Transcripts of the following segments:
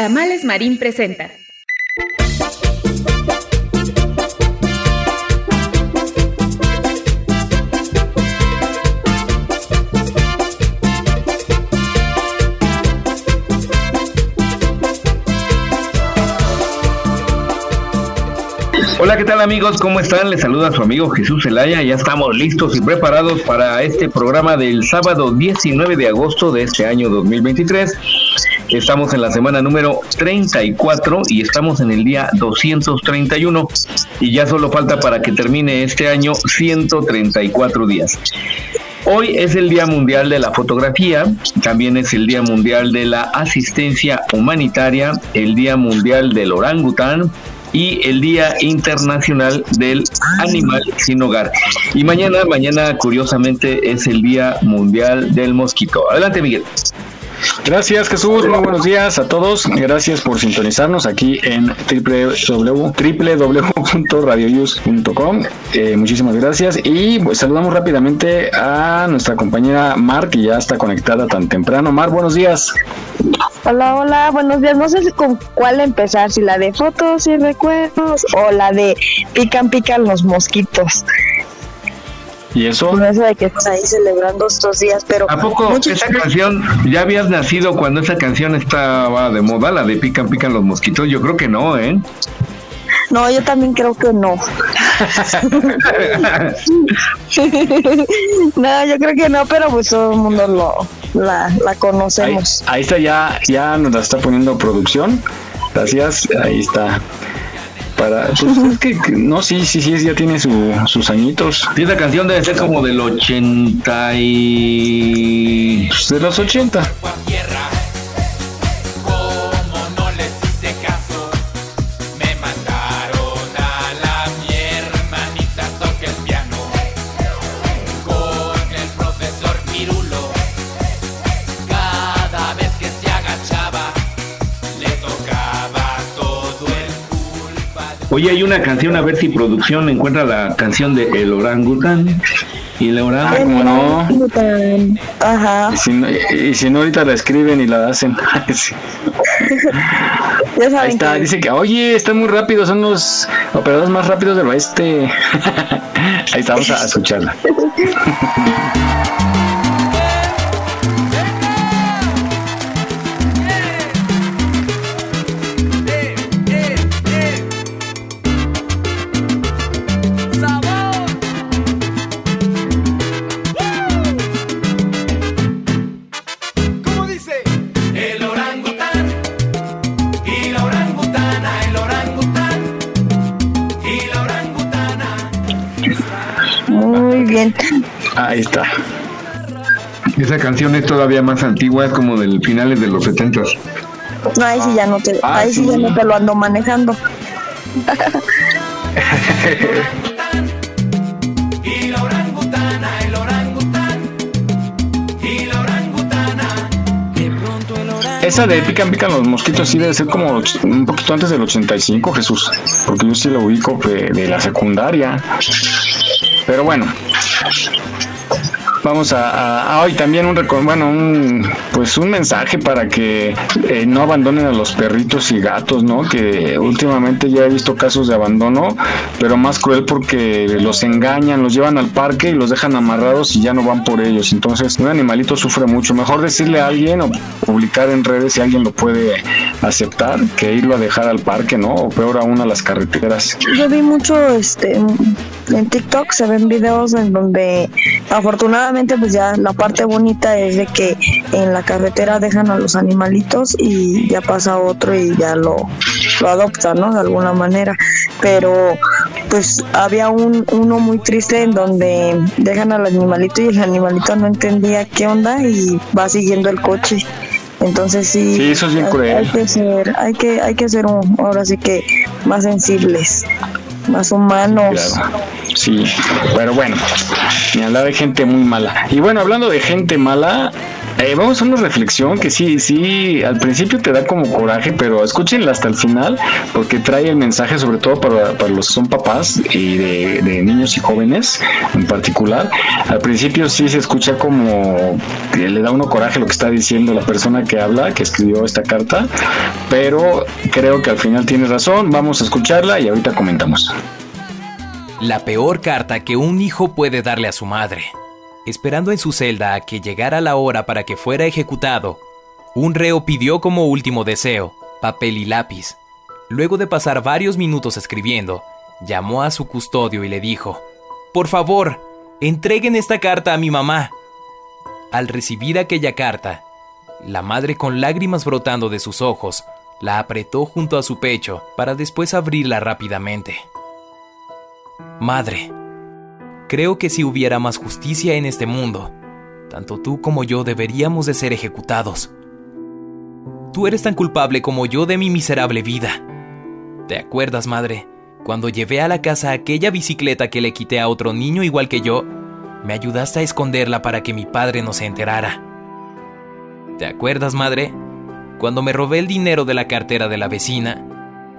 Tamales Marín presenta Hola, ¿qué tal amigos? ¿Cómo están? Les saluda su amigo Jesús Zelaya. Ya estamos listos y preparados para este programa del sábado 19 de agosto de este año 2023. Estamos en la semana número 34 y estamos en el día 231 y ya solo falta para que termine este año 134 días. Hoy es el Día Mundial de la Fotografía, también es el Día Mundial de la Asistencia Humanitaria, el Día Mundial del Orangután, y el Día Internacional del Animal Sin Hogar. Y mañana, mañana curiosamente es el Día Mundial del Mosquito. Adelante, Miguel. Gracias Jesús, muy buenos días a todos. Gracias por sintonizarnos aquí en www.radioyus.com. Eh, muchísimas gracias y pues, saludamos rápidamente a nuestra compañera Mar que ya está conectada tan temprano. Mar, buenos días. Hola, hola, buenos días. No sé con cuál empezar, si la de fotos y recuerdos o la de pican, pican los mosquitos. ¿Y eso? Por eso de que estás ahí celebrando estos días, pero... ¿A poco esa canción, ya habías nacido cuando esa canción estaba de moda, la de Pican Pican los Mosquitos? Yo creo que no, ¿eh? No, yo también creo que no. no, yo creo que no, pero pues todo el mundo lo, la, la conocemos. Ahí, ahí está, ya, ya nos la está poniendo producción. Gracias, ahí está para pues, es que, no sí sí sí ya tiene su, sus añitos. Y esa canción debe ser como del 80 y pues, de los 80 Oye, hay una canción, a ver si producción encuentra la canción de El Orangután. Y el orangután, ¿cómo no? Ajá. Y si, no, y si no, ahorita la escriben y la hacen. sí. Ya saben Ahí está, que- dice que, oye, están muy rápidos, son los operadores más rápidos del oeste. Ahí está, vamos a escucharla. Esa canción es todavía más antigua, es como del finales de los 70 No, ahí sí ya no te, Ah, ahí sí ya no te lo ando manejando. Esa de pican pican los mosquitos sí debe ser como un poquito antes del 85, Jesús, porque yo sí lo ubico de, de la secundaria. Pero bueno, vamos a, a- hoy también un bueno un pues un mensaje para que eh, no abandonen a los perritos y gatos, ¿no? Que últimamente ya he visto casos de abandono, pero más cruel porque los engañan, los llevan al parque y los dejan amarrados y ya no van por ellos. Entonces, un animalito sufre mucho. Mejor decirle a alguien o publicar en redes si alguien lo puede aceptar que irlo a dejar al parque, ¿no? O peor aún a las carreteras. Yo vi mucho este en TikTok se ven videos en donde afortunadamente pues ya la parte bonita es de que en la carretera dejan a los animalitos y ya pasa otro y ya lo, lo adoptan, ¿no? De alguna manera. Pero pues había un, uno muy triste en donde dejan al animalito y el animalito no entendía qué onda y va siguiendo el coche Entonces sí, Sí, eso es bien hay, cruel. hay que ser, hay que, hay que ser un- ahora sí que más sensibles, más humanos. Claro. Sí, pero bueno, ni hablar de gente muy mala. Y bueno, hablando de gente mala, eh, vamos a una reflexión que sí, sí, al principio te da como coraje, pero escúchenla hasta el final, porque trae el mensaje sobre todo para, los que son papás y de, niños y jóvenes en particular. Al principio sí se escucha como le da uno coraje lo que está diciendo la persona que habla, que escribió esta carta, pero creo que al final tiene razón. Vamos a escucharla y ahorita comentamos. La peor carta que un hijo puede darle a su madre. Esperando en su celda a que llegara la hora para que fuera ejecutado, un reo pidió como último deseo papel y lápiz. Luego de pasar varios minutos escribiendo, llamó a su custodio y le dijo, Por favor, entreguen esta carta a mi mamá. Al recibir aquella carta, la madre con lágrimas brotando de sus ojos, la apretó junto a su pecho para después abrirla rápidamente. Madre, creo que si hubiera más justicia en este mundo, tanto tú como yo deberíamos de ser ejecutados. Tú eres tan culpable como yo de mi miserable vida. ¿Te acuerdas, madre, cuando llevé a la casa aquella bicicleta que le quité a otro niño igual que yo? Me ayudaste a esconderla para que mi padre no se enterara. ¿Te acuerdas, madre? Cuando me robé el dinero de la cartera de la vecina,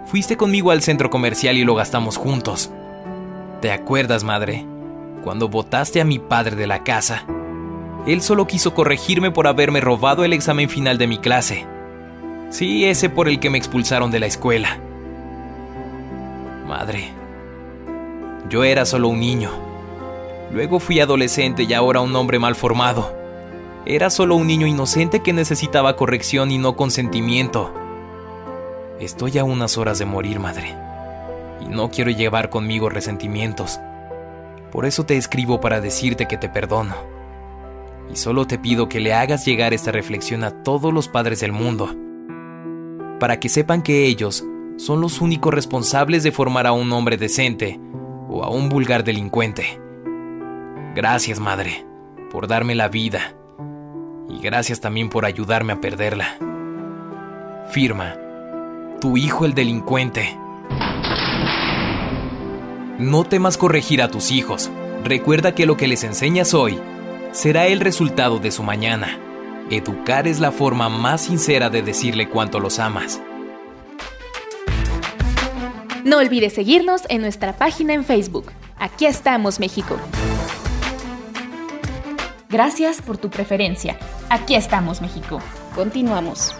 fuiste conmigo al centro comercial y lo gastamos juntos. ¿Te acuerdas, madre? Cuando botaste a mi padre de la casa. Él solo quiso corregirme por haberme robado el examen final de mi clase. Sí, ese por el que me expulsaron de la escuela. Madre, yo era solo un niño. Luego fui adolescente y ahora un hombre mal formado. Era solo un niño inocente que necesitaba corrección y no consentimiento. Estoy a unas horas de morir, madre y no quiero llevar conmigo resentimientos. Por eso te escribo para decirte que te perdono. Y solo te pido que le hagas llegar esta reflexión a todos los padres del mundo, para que sepan que ellos son los únicos responsables de formar a un hombre decente o a un vulgar delincuente. Gracias, madre, por darme la vida. Y gracias también por ayudarme a perderla. Firma, tu hijo el delincuente. No temas corregir a tus hijos. Recuerda que lo que les enseñas hoy será el resultado de su mañana. Educar es la forma más sincera de decirle cuánto los amas. No olvides seguirnos en nuestra página en Facebook. Aquí estamos, México. Gracias por tu preferencia. Aquí estamos, México. Continuamos.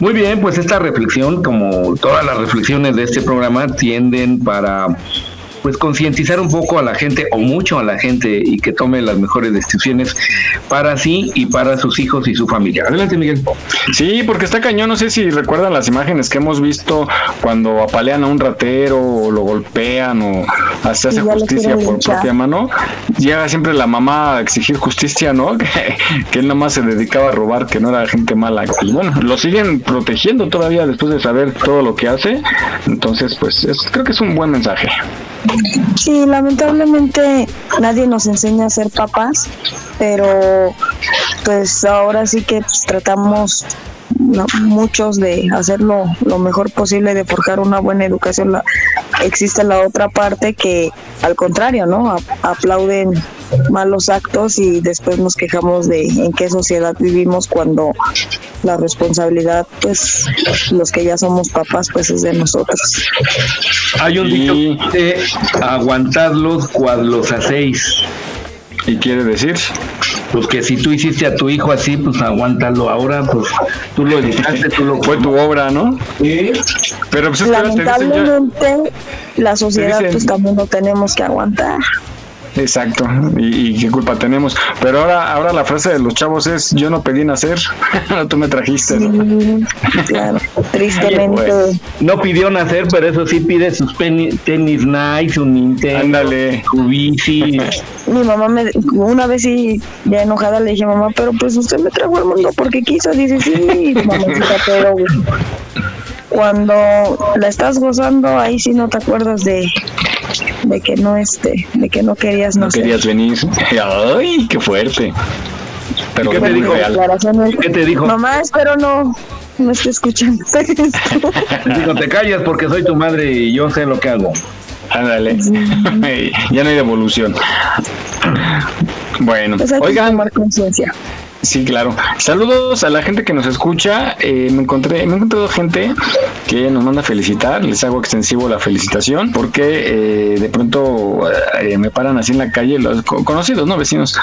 Muy bien, pues esta reflexión, como todas las reflexiones de este programa, tienden para pues concientizar un poco a la gente o mucho a la gente y que tome las mejores decisiones para sí y para sus hijos y su familia. Adelante, Miguel. Sí, porque está cañón. No sé si recuerdan las imágenes que hemos visto cuando apalean a un ratero o lo golpean o se hace justicia por propia mano. Llega siempre la mamá a exigir justicia, ¿no? Que, que él nomás se dedicaba a robar, que no era gente mala. Y bueno, lo siguen protegiendo todavía después de saber todo lo que hace. Entonces, pues es- creo que es un buen mensaje. Sí, lamentablemente nadie nos enseña a ser papás, pero pues ahora sí que pues, tratamos muchos de hacerlo lo mejor posible, de forjar una buena educación. La- existe la otra parte que al contrario, ¿no? Aplauden malos actos y después nos quejamos de en qué sociedad vivimos cuando la responsabilidad, pues los que ya somos papás, pues es de nosotros. Hay un dicho que dice, aguantadlos cuando los hacéis. Y quiere decir, Pues que si tú hiciste a tu hijo así, pues aguántalo ahora, pues tú lo educaste, tú lo fue tu obra, ¿no? Pero pues es que ya- Lamentablemente, la sociedad dicen- pues también lo tenemos que aguantar. Exacto, y, y qué culpa tenemos. Pero ahora, ahora la frase de los chavos es: Yo no pedí nacer, tú me trajiste. ¿no? Sí, claro. Tristemente. Pues, no pidió nacer, pero eso sí pide sus tenis nice, un Nintendo, Ándale. su bici. Mi mamá me, una vez sí, ya enojada le dije, mamá, pero pues usted me trajo al mundo porque quiso. Dice, sí, mamacita, pero cuando la estás gozando, ahí sí no te acuerdas de, de que no este, de que no querías No nacer. querías venir. Ay, qué fuerte. Pero ¿Qué te dijo? Declaraciones. ¿Qué te dijo? Mamá, espero no, no esté escuchando esto. Digo, te callas porque soy tu madre y yo sé lo que hago. Ándale. ya no hay devolución. Bueno, Pues oigan, tomar conciencia. Sí, claro. Saludos a la gente que nos escucha. Eh, me encontré, me he encontrado gente que nos manda felicitar. Les hago extensivo la felicitación porque eh, de pronto eh, me paran así en la calle los co- conocidos, no vecinos,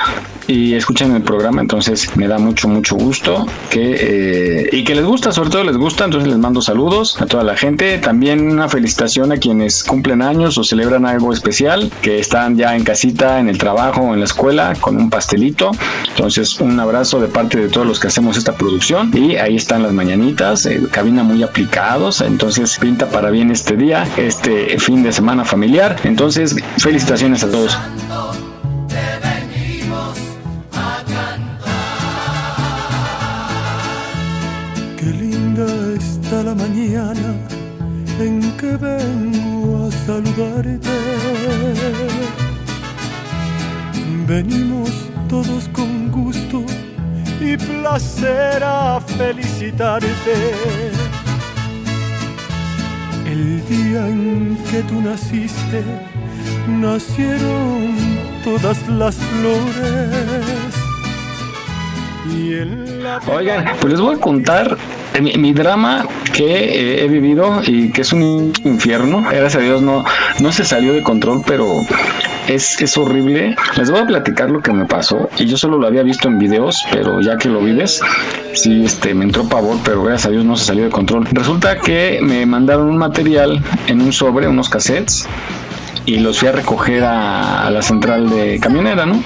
y escuchan el programa. Entonces me da mucho, mucho gusto que eh, y que les gusta, sobre todo les gusta. Entonces les mando saludos a toda la gente. También una felicitación a quienes cumplen años o celebran algo especial, que están ya en casita, en el trabajo, en la escuela, con un pastelito. Entonces, un abrazo de parte de todos los que hacemos esta producción. Y ahí están las mañanitas, eh, cabina muy aplicados. Entonces, pinta para bien este día, este fin de semana familiar. Entonces, felicitaciones a todos. Qué linda está la mañana en que vengo a saludarte. Venimos todos con gusto y placer a felicitarte. El día en que tú naciste, nacieron todas las flores. Y en la Oigan, pues les voy a contar mi, mi drama que eh, he vivido y que es un infierno. Gracias a Dios no, no se salió de control, pero es, es horrible. Les voy a platicar lo que me pasó. Y yo solo lo había visto en videos, pero ya que lo vives, sí, este, me entró pavor, pero gracias a Dios no se salió de control. Resulta que me mandaron un material en un sobre, unos cassettes, y los fui a recoger a, a la central de camionera, ¿no?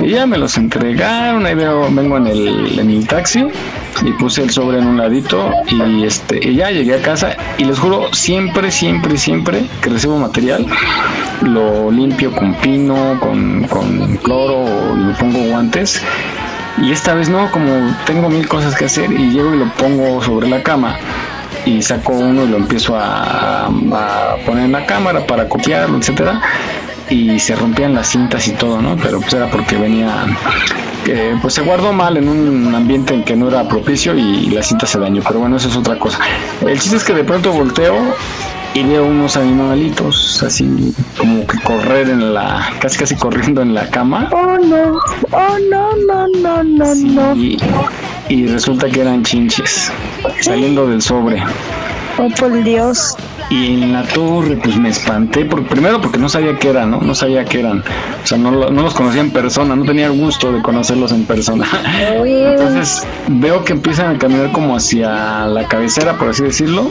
Y ya me los entregaron, ahí veo, vengo en el, en el taxi y puse el sobre en un ladito y este y ya llegué a casa y les juro siempre, siempre, siempre que recibo material lo limpio con pino, con, con cloro le pongo guantes. Y esta vez no, como tengo mil cosas que hacer y llego y lo pongo sobre la cama y saco uno y lo empiezo a, a poner en la cámara para copiarlo, etcétera y se rompían las cintas y todo, ¿no? Pero pues era porque venía, eh, pues se guardó mal en un ambiente en que no era propicio y la cinta se dañó, pero bueno, eso es otra cosa. El chiste es que de pronto volteo y veo unos animalitos así como que correr en la, casi casi corriendo en la cama Oh no, oh no, no, no, no, no. y, y resulta que eran chinches saliendo del sobre. Oh por Dios. Y en la torre, pues me espanté, por, primero porque no sabía qué eran, ¿no? No sabía qué eran. O sea, no, no los conocía en persona, no tenía el gusto de conocerlos en persona. Entonces veo que empiezan a caminar como hacia la cabecera, por así decirlo.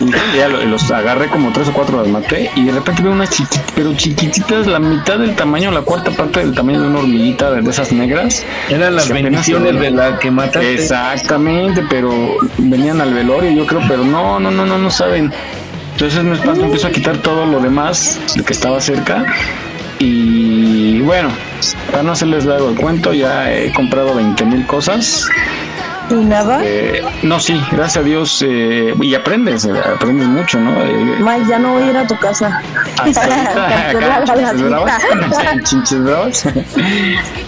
Y ya lo- los agarré como tres o cuatro, los maté. Y de repente veo unas chiquititas, pero chiquititas, la mitad del tamaño, la cuarta parte del tamaño de una hormiguita de esas negras. Eran las bendiciones de la que mataste. Exactamente, pero venían al velorio, yo creo, pero no, no, no, no, no saben. Entonces me espanto, empiezo a quitar todo lo demás, lo que estaba cerca. Y bueno, para no hacerles largo el cuento, ya he comprado 20 mil cosas. ¿Y nada? Eh, no, sí, gracias a Dios. eh, y aprendes, eh, aprendes mucho, ¿no? Eh, Mike, ya no voy a ir a tu casa. hasta ahorita, acá, chinches bravas, chinches bravas.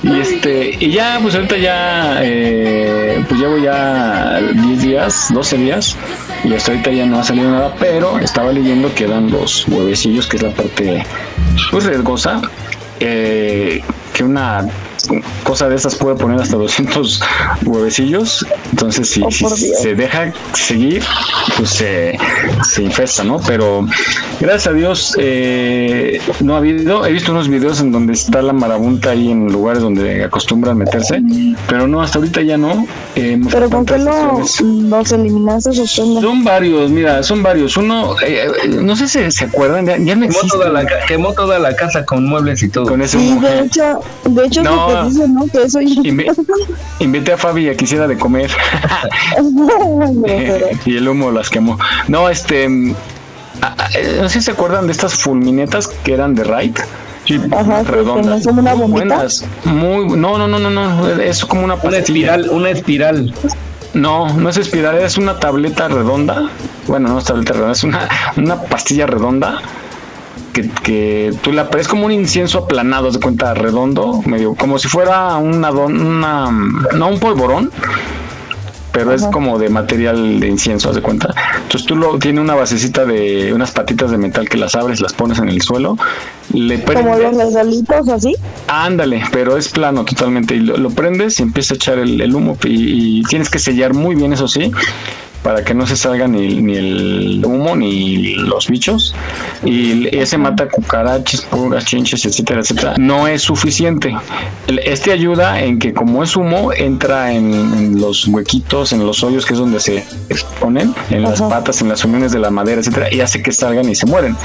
y este, y ya, pues ahorita ya, eh, pues llevo ya 10 días, 12 días, y hasta ahorita ya no ha salido nada, pero estaba leyendo que dan los huevecillos, que es la parte, pues riesgosa, eh, que una cosa de esas puede poner hasta 200 huevecillos, entonces si, Oh, si se deja seguir, pues se, se infesta, ¿no? Pero gracias a Dios eh, no ha habido, he visto unos videos en donde está la marabunta ahí en lugares donde acostumbran meterse, pero no, hasta ahorita ya no. Eh, ¿Pero con qué lo, los eliminaste o? Son varios, mira, son varios. Uno, eh, eh, no sé si se acuerdan, ya, ya no Quemó existe. toda, la, quemó toda la casa con muebles y todo. Con ese Sí, de hecho, de hecho No, que dicen, ¿no? Que eso ya... invité a Fabi a que hiciera de comer. y el humo las quemó. No, este. No sé si se acuerdan de estas fulminetas que eran de Raid. Sí, Ajá, redondas. Son una buenas. Muy, no, no, no, no, no. Es como una, una espiral, una espiral. No, no es espiral, es una tableta redonda. Bueno, no es tableta redonda, es una, una pastilla redonda que, que tú la es como un incienso aplanado, de cuenta redondo, medio como si fuera una, una no un polvorón, pero es como de material de incienso, haz de cuenta. Entonces tú lo tiene una basecita de unas patitas de metal que las abres, las pones en el suelo, le como los resolitos así. Ándale, pero es plano totalmente y lo, prendes y empieza a echar el, humo y, tienes que sellar muy bien eso sí para que no se salga ni, ni el humo ni los bichos y ese mata cucarachas, pulgas, chinches, etcétera, etcétera. No es suficiente. Este ayuda en que como es humo entra en, los huequitos, en los hoyos que es donde se exponen, en las patas, en las uniones de la madera, etcétera, y hace que salgan y se mueren.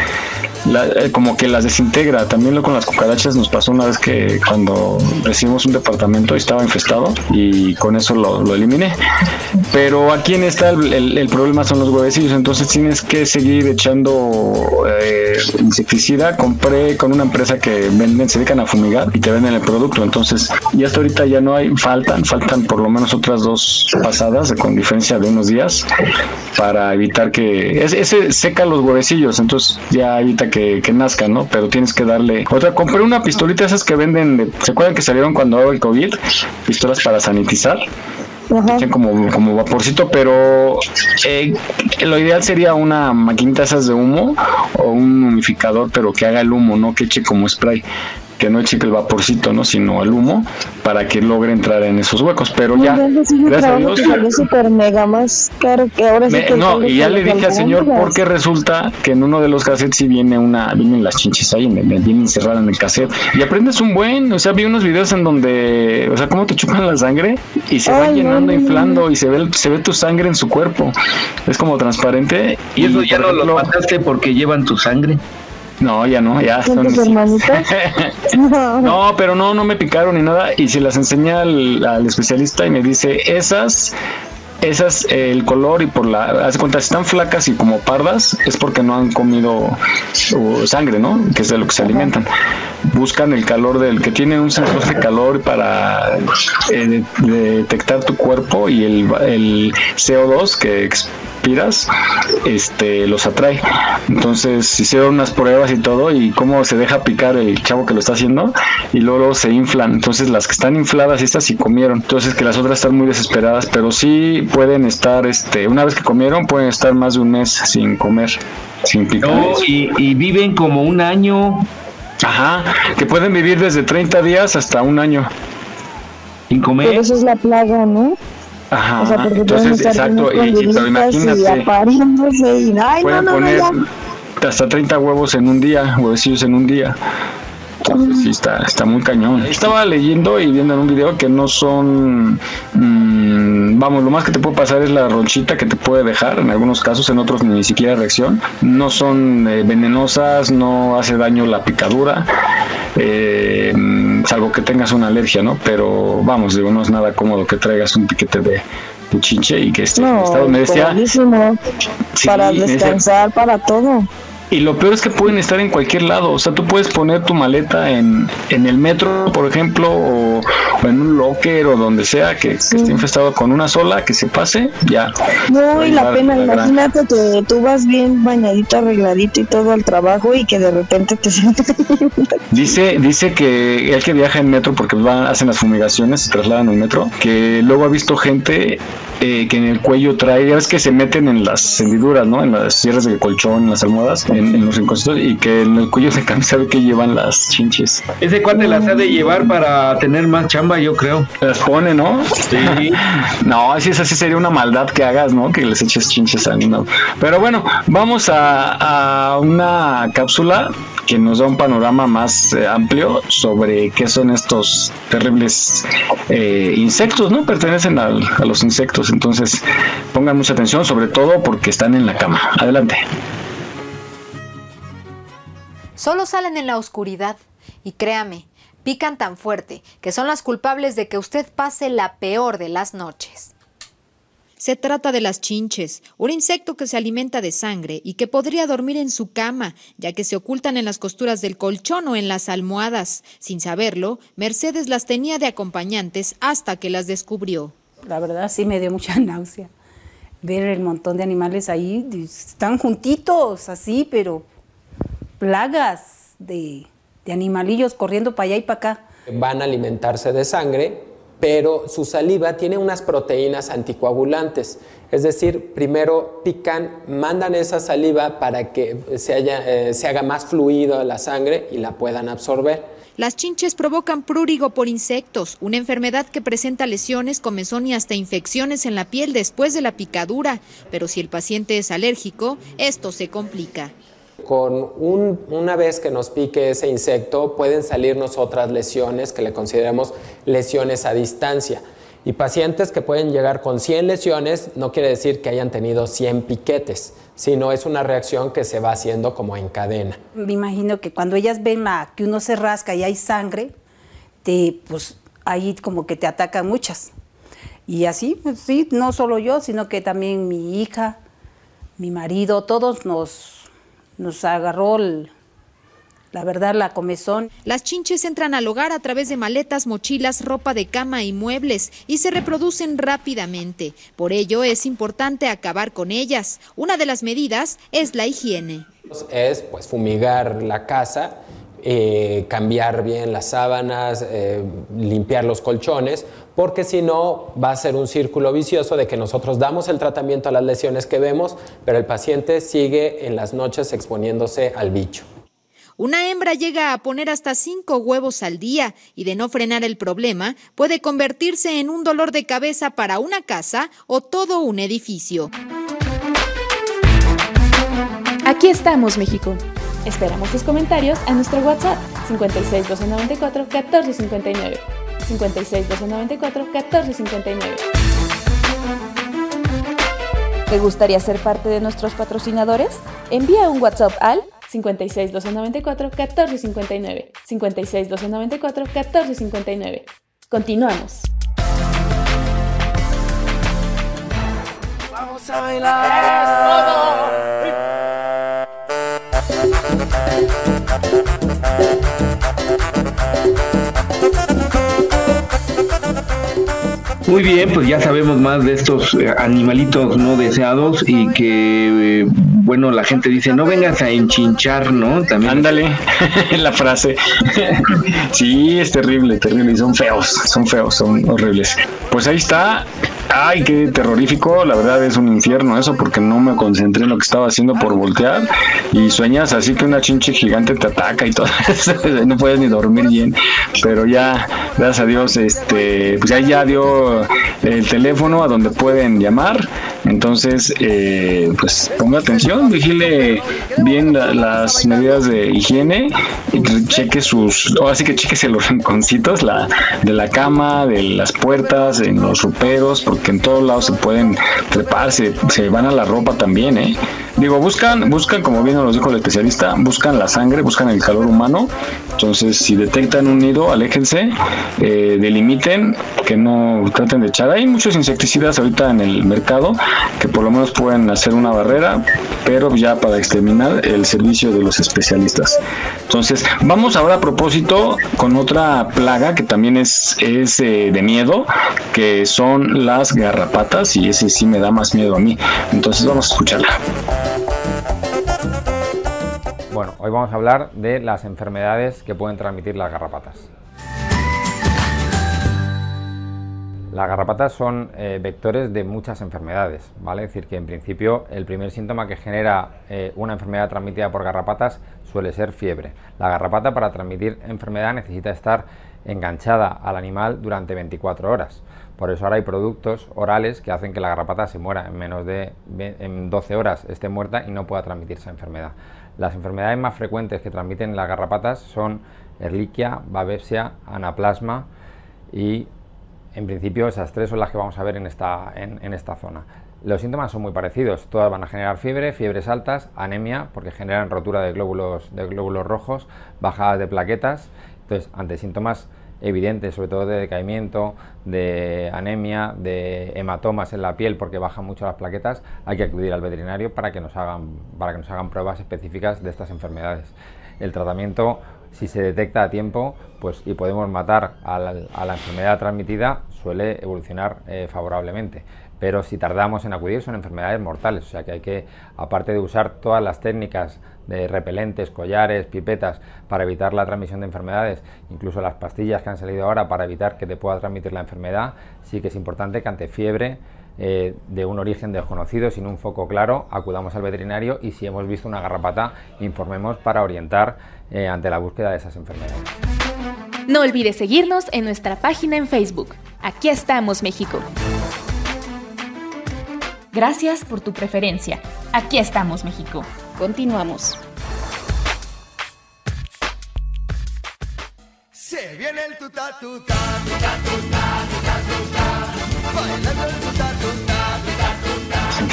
Eh, como que las desintegra. También lo con las cucarachas nos pasó una vez que cuando recibimos un departamento estaba infestado y con eso lo, lo eliminé. Pero aquí en esta el, problema son los huevecillos, entonces tienes que seguir echando eh, insecticida. Compré con una empresa que venden, se dedican a fumigar y te venden el producto. Entonces, y hasta ahorita ya no hay, faltan, faltan por lo menos otras dos pasadas con diferencia de unos días para evitar que ese, seca los huevecillos, entonces ya evita que, que nazcan, ¿no? Pero tienes que darle otra. Compré una pistolita esas que venden, ¿se acuerdan que salieron cuando hubo el COVID? Pistolas para sanitizar como, como vaporcito, pero eh, lo ideal sería una maquinita esas de humo o un humificador, pero que haga el humo, no que eche como spray que no eche el vaporcito, ¿no? Sino el humo para que logre entrar en esos huecos. Pero ya, gracias a Dios. super mega más caro que ahora No, y ya le dije al señor porque resulta que en uno de los cassettes sí viene una, vienen las chinches ahí, me, vienen encerradas en el cassette. Y aprendes un buen, o sea, vi unos videos en donde, o sea, cómo te chupan la sangre y se va llenando, inflando y se ve, se ve tu sangre en su cuerpo. Es como transparente. Y, eso ya no lo mataste porque llevan tu sangre. No, ya no, ya son. no, pero no, no me picaron ni nada. Y se las enseñé al, especialista y me dice, esas esas el color y por la hace cuenta si están flacas y como pardas es porque no han comido sangre no que es de lo que se alimentan buscan el calor del que tiene un sensor de calor para eh, detectar tu cuerpo y el, el CO2 que piras, este, los atrae. Entonces hicieron unas pruebas y todo y cómo se deja picar el chavo que lo está haciendo y luego se inflan. Entonces las que están infladas estas sí comieron. Entonces que las otras están muy desesperadas, pero sí pueden estar, este, una vez que comieron pueden estar más de un mes sin comer, sin picar. y, y viven como un año. Ajá, que pueden vivir desde 30 días hasta un año. Sin comer. Pero eso es la plaga, ¿no? Ajá, o sea, porque entonces, exacto, y, pero imagínate, y ay, pueden no, no, poner hasta 30 huevos en un día, huevecillos en un día. Entonces sí está, está muy cañón. Estaba leyendo y viendo en un video que no son, mmm, vamos, lo más que te puede pasar es la ronchita que te puede dejar, en algunos casos, en otros ni siquiera reacción. No son eh, venenosas, no hace daño la picadura, eh, salvo que tengas una alergia, ¿no? Pero vamos, digo, no es nada cómodo que traigas un piquete de chinche y que esté no, en estado. Me decía, para descansar, para todo. Y lo peor es que pueden estar en cualquier lado. O sea, tú puedes poner tu maleta en, en el metro, por ejemplo, o, en un locker o donde sea que, esté infestado con una sola, que se pase, ya. No, y la pena, imagínate que tú vas bien bañadito, arregladito y todo al trabajo y que de repente te Dice, dice que el que viaja en metro, porque van, hacen las fumigaciones, se trasladan en metro, que luego ha visto gente eh, que en el cuello trae, ya ves que se meten en las hendiduras, ¿no? En las sierras de colchón, en las almohadas, en, los rinconcitos, y que en el cuello se camisa que llevan las chinches. Ese cuate las ha de llevar para tener más chamba, yo creo. Las pone, ¿no? Sí. no, así es, así sería una maldad que hagas, ¿no? Que les eches chinches a animal. Pero bueno, vamos a, a una cápsula que nos da un panorama más eh, amplio sobre qué son estos terribles eh, insectos, ¿no? Pertenecen a los insectos, entonces pongan mucha atención, sobre todo porque están en la cama. Adelante. Solo salen en la oscuridad y créame, pican tan fuerte que son las culpables de que usted pase la peor de las noches. Se trata de las chinches, un insecto que se alimenta de sangre y que podría dormir en su cama, ya que se ocultan en las costuras del colchón o en las almohadas. Sin saberlo, Mercedes las tenía de acompañantes hasta que las descubrió. La verdad sí me dio mucha náusea ver el montón de animales ahí, están juntitos así, pero plagas de, de animalillos corriendo para allá y para acá. Van a alimentarse de sangre pero su saliva tiene unas proteínas anticoagulantes. Es decir, primero pican, mandan esa saliva para que se, eh, se haga más fluido la sangre y la puedan absorber. Las chinches provocan prurigo por insectos, una enfermedad que presenta lesiones, comezón y hasta infecciones en la piel después de la picadura. Pero si el paciente es alérgico, esto se complica. Con una vez que nos pique ese insecto pueden salirnos otras lesiones que le consideramos lesiones a distancia. Y pacientes que pueden llegar con 100 lesiones no quiere decir que hayan tenido 100 piquetes, sino es una reacción que se va haciendo como en cadena. Me imagino que cuando ellas ven que uno se rasca y hay sangre, te, pues ahí como que te atacan muchas. Y así, pues, sí, no solo yo, sino que también mi hija, mi marido, todos nos nos agarró la verdad, la comezón. Las chinches entran al hogar a través de maletas, mochilas, ropa de cama y muebles y se reproducen rápidamente. Por ello es importante acabar con ellas. Una de las medidas es la higiene. Es pues fumigar la casa eh, cambiar bien las sábanas, eh, limpiar los colchones, porque si no va a ser un círculo vicioso de que nosotros damos el tratamiento a las lesiones que vemos, pero el paciente sigue en las noches exponiéndose al bicho. Una hembra llega a poner hasta cinco huevos al día y de no frenar el problema puede convertirse en un dolor de cabeza para una casa o todo un edificio. Aquí estamos, México. Esperamos tus comentarios a nuestro WhatsApp 56 294 1459. 56 294 1459. ¿Te gustaría ser parte de nuestros patrocinadores? Envía un WhatsApp al 56 294 1459. 56 294 1459. Continuamos. Vamos a bailar. Muy bien, pues ya sabemos más de estos eh, animalitos no deseados y que, eh, bueno, la gente dice, no vengas a enchinchar, ¿no? También. Ándale, la frase. sí, es terrible, terrible, y son feos, son feos, son horribles. Pues ahí está Ay, qué terrorífico, la verdad es un infierno eso porque no me concentré en lo que estaba haciendo por voltear y sueñas así que una chinche gigante te ataca y todo eso, no puedes ni dormir bien, pero ya, gracias a Dios, este, pues ya, ya dio el teléfono a donde pueden llamar, entonces, eh, pues ponga atención, vigile bien las medidas de higiene y cheque sus, o así que chequese los rinconcitos la, de la cama, de las puertas, en los ruperos, porque que en todos lados se pueden trepar, se, van a la ropa también, ¿eh? Digo, buscan, buscan, como bien nos dijo el especialista, buscan la sangre, buscan el calor humano. Entonces, si detectan un nido, aléjense, eh, delimiten, que no traten de echar. Hay muchos insecticidas ahorita en el mercado que por lo menos pueden hacer una barrera, pero ya para exterminar el servicio de los especialistas. Entonces, vamos ahora a propósito con otra plaga que también es, es eh, de miedo, que son las garrapatas y ese sí me da más miedo a mí. Entonces vamos a escucharla. Bueno, hoy vamos a hablar de las enfermedades que pueden transmitir las garrapatas. Las garrapatas son eh, vectores de muchas enfermedades, ¿vale? Es decir, que en principio el primer síntoma que genera eh, una enfermedad transmitida por garrapatas suele ser fiebre. La garrapata para transmitir enfermedad necesita estar enganchada al animal durante 24 horas. Por eso ahora hay productos orales que hacen que la garrapata se muera en menos de en 12 horas, esté muerta y no pueda transmitir esa enfermedad. Las enfermedades más frecuentes que transmiten las garrapatas son Ehrlichia, Babesia, Anaplasma y en principio esas tres son las que vamos a ver en esta, en, esta zona. Los síntomas son muy parecidos, todas van a generar fiebre, fiebres altas, anemia, porque generan rotura de glóbulos, de glóbulos rojos, bajadas de plaquetas, Entonces, ante síntomas evidentes, sobre todo de decaimiento, de anemia, de hematomas en la piel porque bajan mucho las plaquetas, hay que acudir al veterinario para que nos hagan, para que nos hagan pruebas específicas de estas enfermedades. El tratamiento, si se detecta a tiempo pues, y podemos matar a la, enfermedad transmitida, suele evolucionar eh, favorablemente pero si tardamos en acudir son enfermedades mortales, o sea que hay que, aparte de usar todas las técnicas de repelentes, collares, pipetas para evitar la transmisión de enfermedades, incluso las pastillas que han salido ahora para evitar que te pueda transmitir la enfermedad, sí que es importante que ante fiebre eh, de un origen desconocido, sin un foco claro, acudamos al veterinario y si hemos visto una garrapata, informemos para orientar eh, ante la búsqueda de esas enfermedades. No olvides seguirnos en nuestra página en Facebook. Aquí estamos, México. Gracias por tu preferencia. Aquí estamos, México. Continuamos.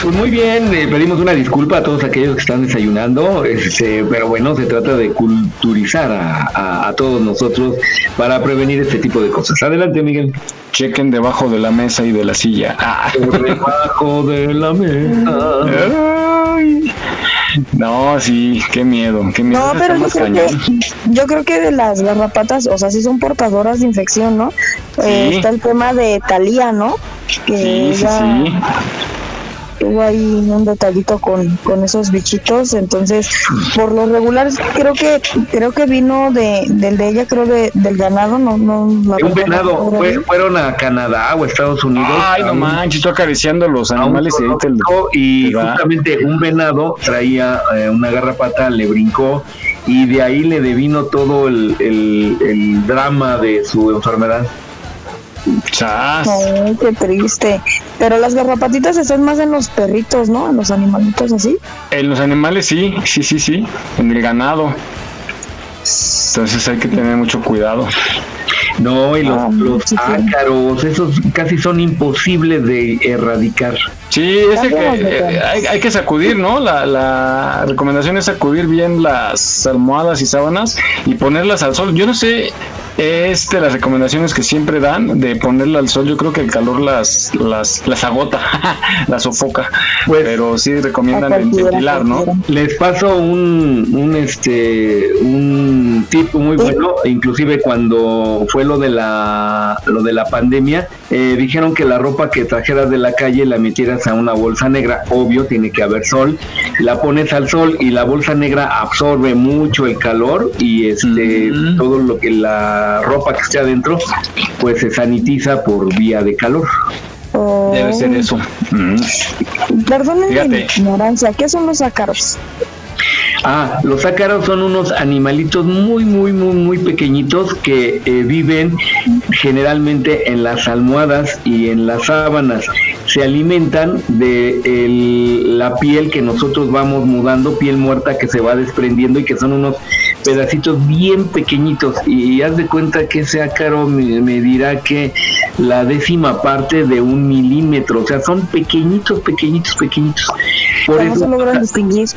Pues muy bien, eh, pedimos una disculpa a todos aquellos que están desayunando, este, pero bueno, se trata de culturizar a, a- a todos nosotros para prevenir este tipo de cosas. Adelante, Miguel. Chequen debajo de la mesa y de la silla. Ah. Debajo de la mesa. Ay. No, sí, qué miedo, qué miedo. No, pero yo creo, que, yo creo que de las garrapatas, o sea, sí son portadoras de infección, ¿no? Eh, está el tema de Talía, ¿no? Que Sí, sí, sí. Tuvo ahí un detallito con, con esos bichitos, entonces, por lo regular, creo que creo que vino de del de ella, creo de, del ganado, no, no. la Un fue- bien. fueron a Canadá o Estados Unidos. Ay, no manches, tú acariciando los animales y va. justamente un venado traía eh, una garrapata, le brincó y de ahí le devino todo el, el- el drama de su enfermedad. Chas. Ay, qué triste. Pero las garrapatitas están más en los perritos, ¿no? En los animalitos así. En los animales sí, sí, sí, sí. En el ganado. Entonces hay que tener mucho cuidado. No, y los, Ah, los ácaros, esos casi son imposibles de erradicar. Sí, ese que, eh, hay, hay que sacudir, ¿no? La, la recomendación es sacudir bien las almohadas y sábanas y ponerlas al sol. Yo no sé, es de las recomendaciones que siempre dan de ponerla al sol. Yo creo que el calor las las, las agota, las sofoca. pero sí recomiendan ventilar, ¿no? Les paso un, un este un tip muy bueno, inclusive cuando fue lo de la lo de la pandemia, eh, dijeron que la ropa que trajeras de la calle la metieras a una bolsa negra, obvio tiene que haber sol, la pones al sol y la bolsa negra absorbe mucho el calor y este todo lo que la ropa que esté adentro pues se sanitiza por vía de calor. Oh, Debe ser eso. Mm. Perdonen mi ignorancia, ¿qué son los ácaros? Ah, los ácaros son unos animalitos muy, muy, muy, muy pequeñitos que eh, viven generalmente en las almohadas y en las sábanas. Se alimentan de el- la piel que nosotros vamos mudando, piel muerta que se va desprendiendo y que son unos pedacitos bien pequeñitos. Y haz de cuenta que ese ácaro me, me dirá que la décima parte de un milímetro, o sea, son pequeñitos, pequeñitos, pequeñitos. Por ¿Cómo eso, se logran distinguir?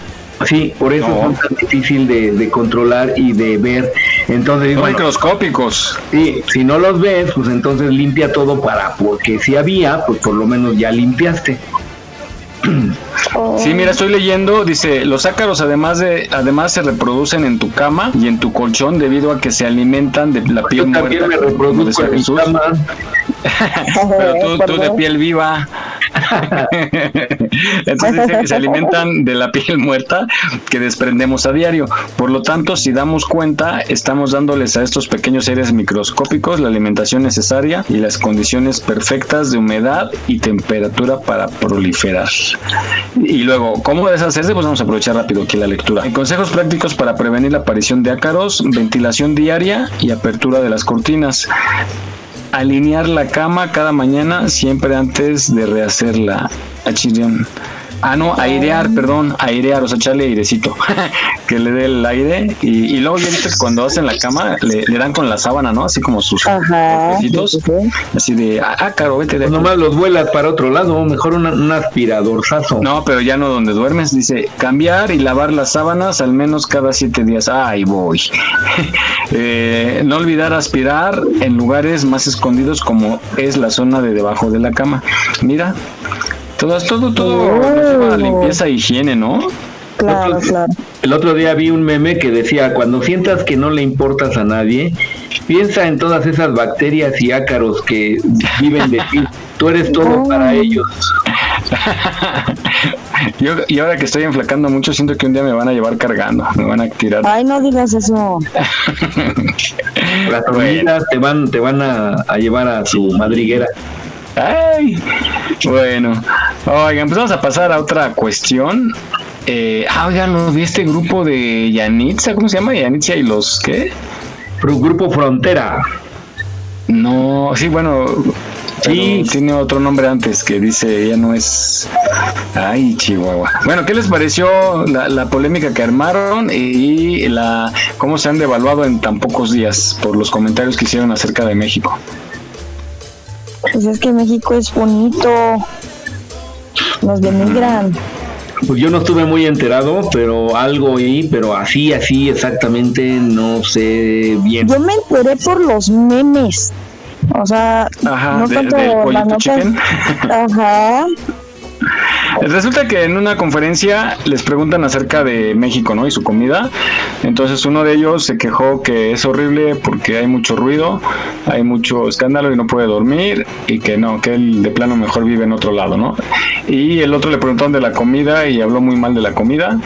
Sí, por eso No. son tan difícil de, de controlar y de ver. Entonces, Son bueno, microscópicos. sí, si no los ves, pues entonces limpia todo para, porque si había, pues por lo menos ya limpiaste. Oh, Sí, mira, estoy leyendo, dice, los ácaros además de además se reproducen en tu cama y en tu colchón debido a que se alimentan de la piel Yo también muerta. me como reproduzco en mi cama. Pero tú, tú de piel viva. Entonces que se alimentan de la piel muerta que desprendemos a diario. Por lo tanto, si damos cuenta, estamos dándoles a estos pequeños seres microscópicos la alimentación necesaria y las condiciones perfectas de humedad y temperatura para proliferar. Y luego, ¿cómo deshacerse? Pues vamos a aprovechar rápido aquí la lectura. Consejos prácticos para prevenir la aparición de ácaros, ventilación diaria y apertura de las cortinas alinear la cama cada mañana siempre antes de rehacerla. Achirión. Ah, no, airear, perdón, airear, o sea, echarle airecito, que le dé el aire. Y, y luego ya viste cuando hacen la cama, le, le dan con la sábana, ¿no? Así como sus golpecitos, así de, ah, caro, vete de Pues nomás los vuelas para otro lado, mejor una- un aspiradorzazo. No, pero ya no donde duermes, dice cambiar y lavar las sábanas al menos cada siete días. Ay, voy. Eh, no olvidar aspirar en lugares más escondidos como es la zona de debajo de la cama. Mira, todo, todo, todo a limpieza e higiene, ¿no? Claro, claro. El otro día vi un meme que decía, cuando sientas que no le importas a nadie, piensa en todas esas bacterias y ácaros que viven de ti. Tú eres todo para ellos. Yo, y ahora que estoy enflacando mucho, siento que un día me van a llevar cargando, me van a tirar. Ay, no digas eso. Las hormigas te van, te van a, a llevar a su madriguera. Ay, bueno, oigan, pues vamos a pasar a otra cuestión. Eh, ah, oigan, ¿no vi este grupo de Yanitza? ¿Cómo se llama? Yanitza y los ¿qué? Grupo Frontera. No, sí, bueno, sí, tiene otro nombre antes que dice ella no es. Ay, Chihuahua. Bueno, ¿qué les pareció la, la polémica que armaron y la cómo se han devaluado en tan pocos días por los comentarios que hicieron acerca de México? Pues es que México es bonito. Nos denigran. Pues yo no estuve muy enterado, pero algo oí, pero así, así exactamente no sé bien. Yo me enteré por los memes. O sea, Ajá, no de- tanto del la nota. Ajá. Resulta que en una conferencia les preguntan acerca de México, ¿no? Y su comida. Entonces uno de ellos se quejó que es horrible porque hay mucho ruido, hay mucho escándalo y no puede dormir y que no, que él de plano mejor vive en otro lado, ¿no? Y el otro le preguntaron de la comida y habló muy mal de la comida,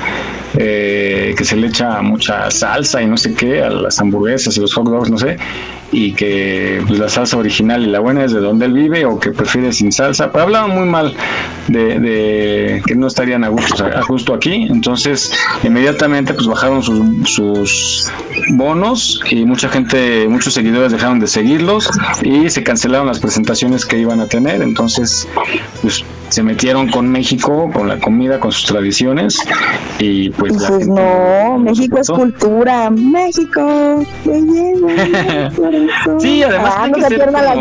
eh, que se le echa mucha salsa y no sé qué a las hamburguesas y los hot dogs, no sé, y que pues, la salsa original y la buena es de donde él vive o que prefiere sin salsa, pero hablaban muy mal de, que no estarían a gusto, a gusto aquí, entonces inmediatamente pues bajaron sus, sus bonos y mucha gente, muchos seguidores dejaron de seguirlos y se cancelaron las presentaciones que iban a tener, entonces pues se metieron con México, con la comida, con sus tradiciones y pues, Pues no, México es cultura. México. Sí, además Ah, hay no que se la.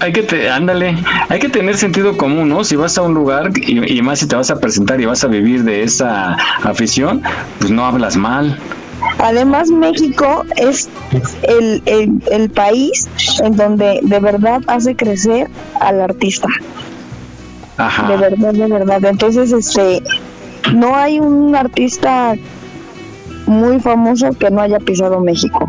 Hay que, te, ándale, hay que tener sentido común, ¿no? Si vas a un lugar y, y más si te vas a presentar y vas a vivir de esa afición, pues no hablas mal. Además, México es el, el, el país en donde de verdad hace crecer al artista. Ajá. De verdad, de verdad. Entonces, este, no hay un artista muy famoso que no haya pisado México.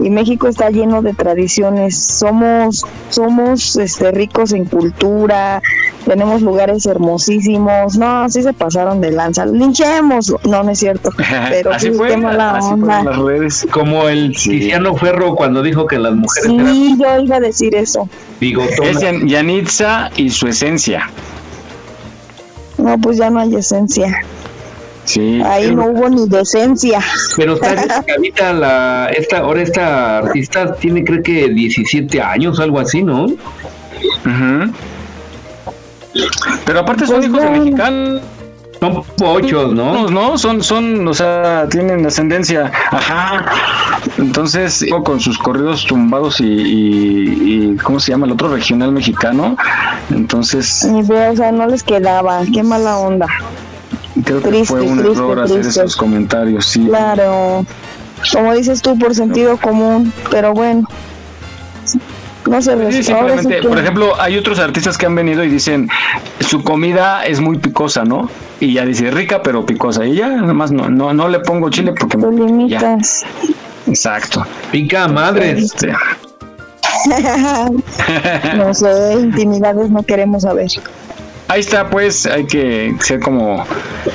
Y México está lleno de tradiciones. Somos, somos este, ricos en cultura, tenemos lugares hermosísimos. No, sí se pasaron de lanza. Linchemos. No, no es cierto. Pero Así sí, fue, qué mala así onda. las redes. Como el Tiziano Ferro cuando dijo que las mujeres eran Sí, yo iba a decir eso. bigotonas. Es Yan- Yanitza y su esencia. No, pues ya no hay esencia. Sí. Ahí no hubo ni decencia. Pero ahorita la, esta, ahora esta artista tiene creo que 17 años, algo así, ¿no? Ujú. Pero aparte son Pues hijos de no. mexicanos. Son pochos, ¿no? No, son, son, o sea, tienen ascendencia. Ajá. Entonces, con sus corridos tumbados y, y, y ¿cómo se llama el otro regional mexicano? Entonces, Ni idea, o sea, no les quedaba. Qué mala onda. Creo que Triste, fue un triste, error hacer esos comentarios, sí. Claro. Como dices tú, por sentido común. Pero bueno. No se Sí, sí simplemente, que- por ejemplo, hay otros artistas que han venido y dicen, su comida es muy picosa, ¿no? Y ya dice, rica pero picosa. Y ya, nada más no, no, no le pongo chile porque... Te ya. limitas. Exacto. Pica madres. Este, no sé, intimidades no queremos saber. Ahí está, pues hay que ser como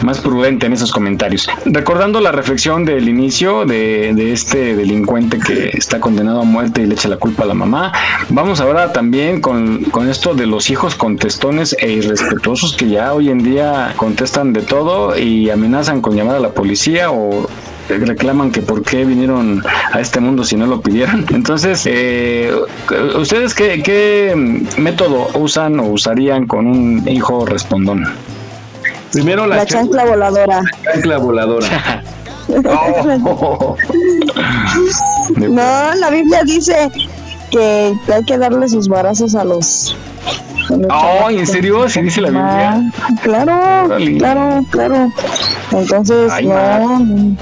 más prudente en esos comentarios. Recordando la reflexión del inicio de, de este delincuente que está condenado a muerte y le echa la culpa a la mamá, vamos ahora también con, con esto de los hijos contestones e irrespetuosos que ya hoy en día contestan de todo y amenazan con llamar a la policía o reclaman que por qué vinieron a este mundo si no lo pidieron. Entonces, eh, ¿ustedes qué, qué método usan o usarían con un hijo respondón? Primero la, La chancla voladora. chancla voladora. Oh. No, la Biblia dice que hay que darle sus barazos a los. a los Oh, ¿en serio? ¿Sí dice la Biblia? Ah, claro, claro, claro. Entonces, Ay, no, no,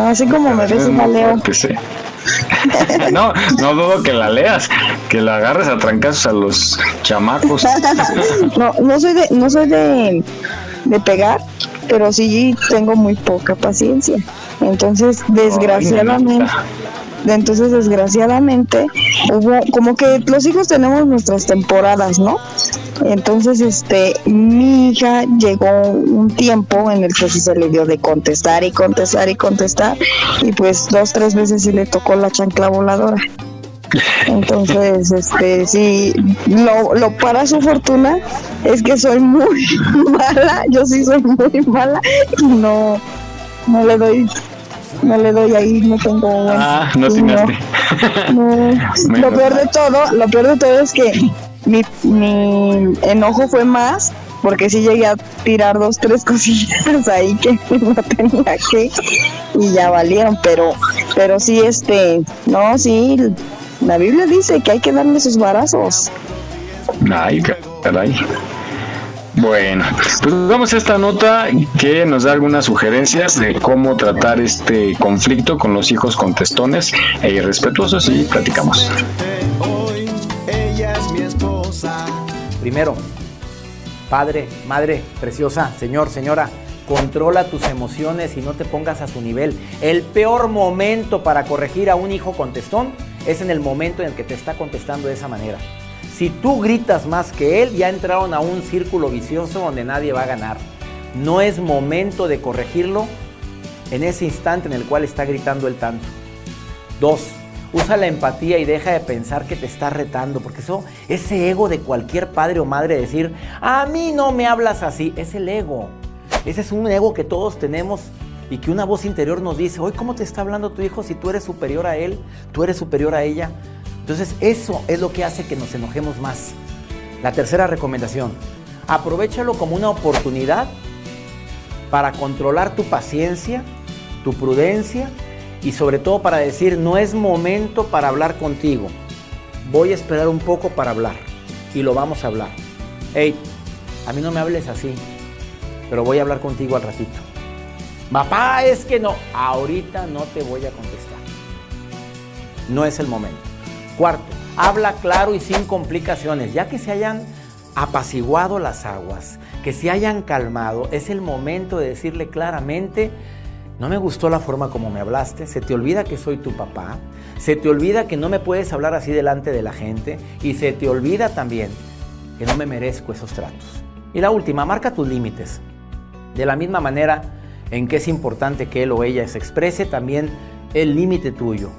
así como me ves, la leo. No, no dudo que la leas, que la agarres a trancazos a los chamacos. no, no soy de, no soy de, de pegar, pero sí tengo muy poca paciencia. Entonces, desgraciadamente, entonces desgraciadamente hubo como que los hijos tenemos nuestras temporadas, ¿no? Entonces, este, mi hija llegó un tiempo en el que sí se le dio de contestar y contestar y contestar, y pues dos, tres veces sí le tocó la chancla voladora. Entonces, este, sí, lo, lo para su fortuna es que soy muy mala, yo sí soy muy mala y no, no le doy, no le doy ahí, no tengo Ah, no atinaste. no. Lo peor de todo, lo peor de todo es que mi, mi enojo fue más porque sí llegué a tirar dos, tres cosillas ahí que no tenía que y ya valieron, pero, pero sí, este, no, sí, la Biblia dice que hay que darle sus barazos. Ay, caray. Bueno, pues vamos esta nota que nos da algunas sugerencias de cómo tratar este conflicto con los hijos contestones e irrespetuosos y platicamos. Primero, padre, madre, preciosa, señor, señora, controla tus emociones y no te pongas a su nivel. El peor momento para corregir a un hijo contestón es en el momento en que te está contestando de esa manera. Si tú gritas más que él, ya entraron a un círculo vicioso donde nadie va a ganar. No es momento de corregirlo en ese instante en el cual está gritando el tanto. Dos, usa la empatía y deja de pensar que te está retando, porque eso, ese ego de cualquier padre o madre decir, a mí no me hablas así, es el ego. Ese es un ego que todos tenemos y que una voz interior nos dice, hoy cómo te está hablando tu hijo si tú eres superior a él, tú eres superior a ella. Entonces eso es lo que hace que nos enojemos más. La tercera recomendación, aprovechalo como una oportunidad para controlar tu paciencia, tu prudencia y sobre todo para decir, no es momento para hablar contigo. Voy a esperar un poco para hablar y lo vamos a hablar. Hey, a mí no me hables así, pero voy a hablar contigo al ratito. Papá, es que no, ahorita no te voy a contestar. No es el momento. Cuarto, habla claro y sin complicaciones, ya que se hayan apaciguado las aguas, que se hayan calmado, es el momento de decirle claramente, no me gustó la forma como me hablaste, se te olvida que soy tu papá, se te olvida que no me puedes hablar así delante de la gente y se te olvida también que no me merezco esos tratos. Y la última, marca tus límites. De la misma manera en que es importante que él o ella se exprese, también el límite tuyo.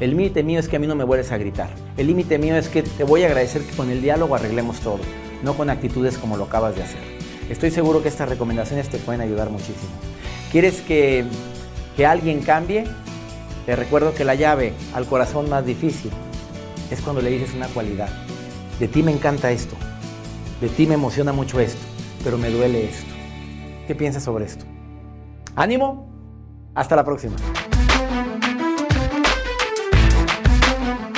El límite mío es que a mí no me vuelves a gritar. El límite mío es que te voy a agradecer que con el diálogo arreglemos todo, no con actitudes como lo acabas de hacer. Estoy seguro que estas recomendaciones te pueden ayudar muchísimo. ¿Quieres que, que alguien cambie? Te recuerdo que la llave al corazón más difícil es cuando le dices una cualidad. De ti me encanta esto, de ti me emociona mucho esto, pero me duele esto. ¿Qué piensas sobre esto? ánimo, hasta la próxima.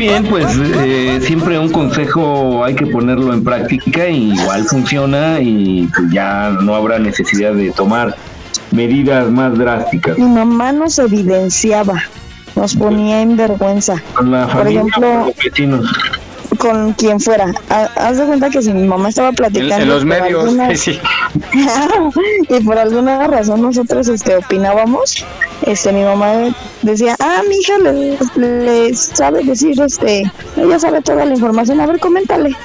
Bien, pues eh, siempre un consejo hay que ponerlo en práctica y igual funciona y pues ya no habrá necesidad de tomar medidas más drásticas. Mi mamá nos evidenciaba, nos ponía en vergüenza. Con la Por familia, ejemplo, con los vecinos. con quien fuera. Ha- Haz de cuenta que si mi mamá estaba platicando. En, en los con medios, alguna- sí, y por alguna razón nosotros este, opinábamos. Este, mi mamá decía, ah, mi hija le, le sabe decir, este, ella sabe toda la información, a ver, coméntale.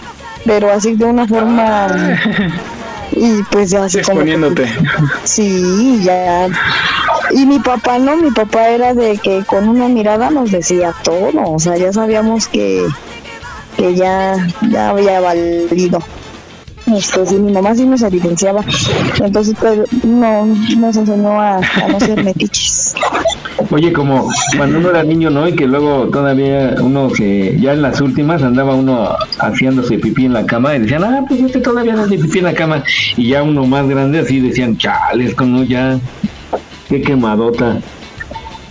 Pero así de una forma y pues ya así como Exponiéndote. Sí, ya. Y mi papá no, mi papá era de que con una mirada nos decía todo, o sea, ya sabíamos que, que ya, ya había valido. Este, sí, mi mamá sí nos evidenciaba, entonces pues no, nos enseñó a, a no ser metiches. Oye, como cuando uno era niño, ¿no? Y que luego todavía uno que ya en las últimas andaba uno haciéndose pipí en la cama y decían, ah, pues este todavía hace pipí en la cama. Y ya uno más grande así decían, chales, como ya, qué quemadota.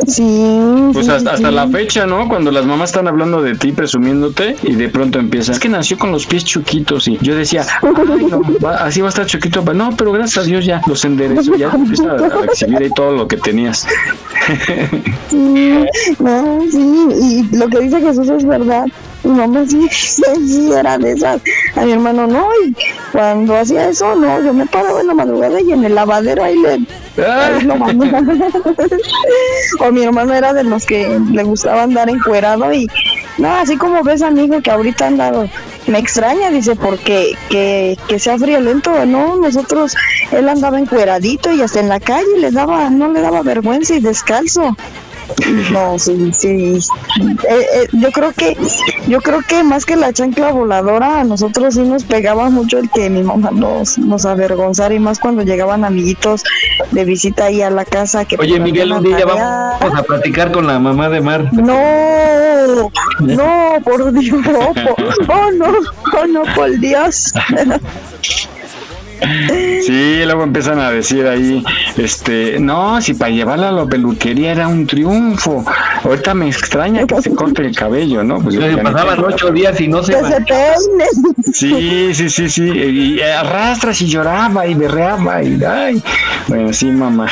Sí. Pues hasta, hasta la fecha, ¿no? Cuando las mamás están hablando de ti, presumiéndote, y de pronto empieza, es que nació con los pies chiquitos, y yo decía, "Ay, no, va- así va a estar chiquito, no, pero gracias a Dios ya los enderezó, ya empieza a, a exhibir ahí todo lo que tenías. Sí, no, sí, y lo que dice Jesús es verdad. Sí era de esas. A mi hermano no, y cuando hacía eso, no, yo me paraba en la madrugada y en el lavadero ahí le. ahí lo mandaba. o mi hermano era de los que le gustaba andar encuerado y. No, así como ves a mi hijo que ahorita anda. Me extraña, dice, porque que, que sea friolento, no, nosotros, él andaba encueradito y hasta en la calle le daba, no le daba vergüenza y descalzo. No, sí, sí. Eh, eh, yo creo que, yo creo que más que la chancla voladora, a nosotros sí nos pegaba mucho el que mi mamá nos, nos avergonzara y más cuando llegaban amiguitos de visita ahí a la casa. Que Oye, Miguel, un día tarea- vamos a platicar con la mamá de Mar. No, no, por Dios, oh no, oh no, por Dios. Sí, luego empiezan a decir ahí, este, no, si para llevarla a la peluquería era un triunfo. Ahorita me extraña que se corte el cabello, ¿no? Pues Se pasaban ocho días y no se Que se peine. Sí, sí, sí, sí. Y arrastras y lloraba y berreaba y ay. Bueno, sí, mamá.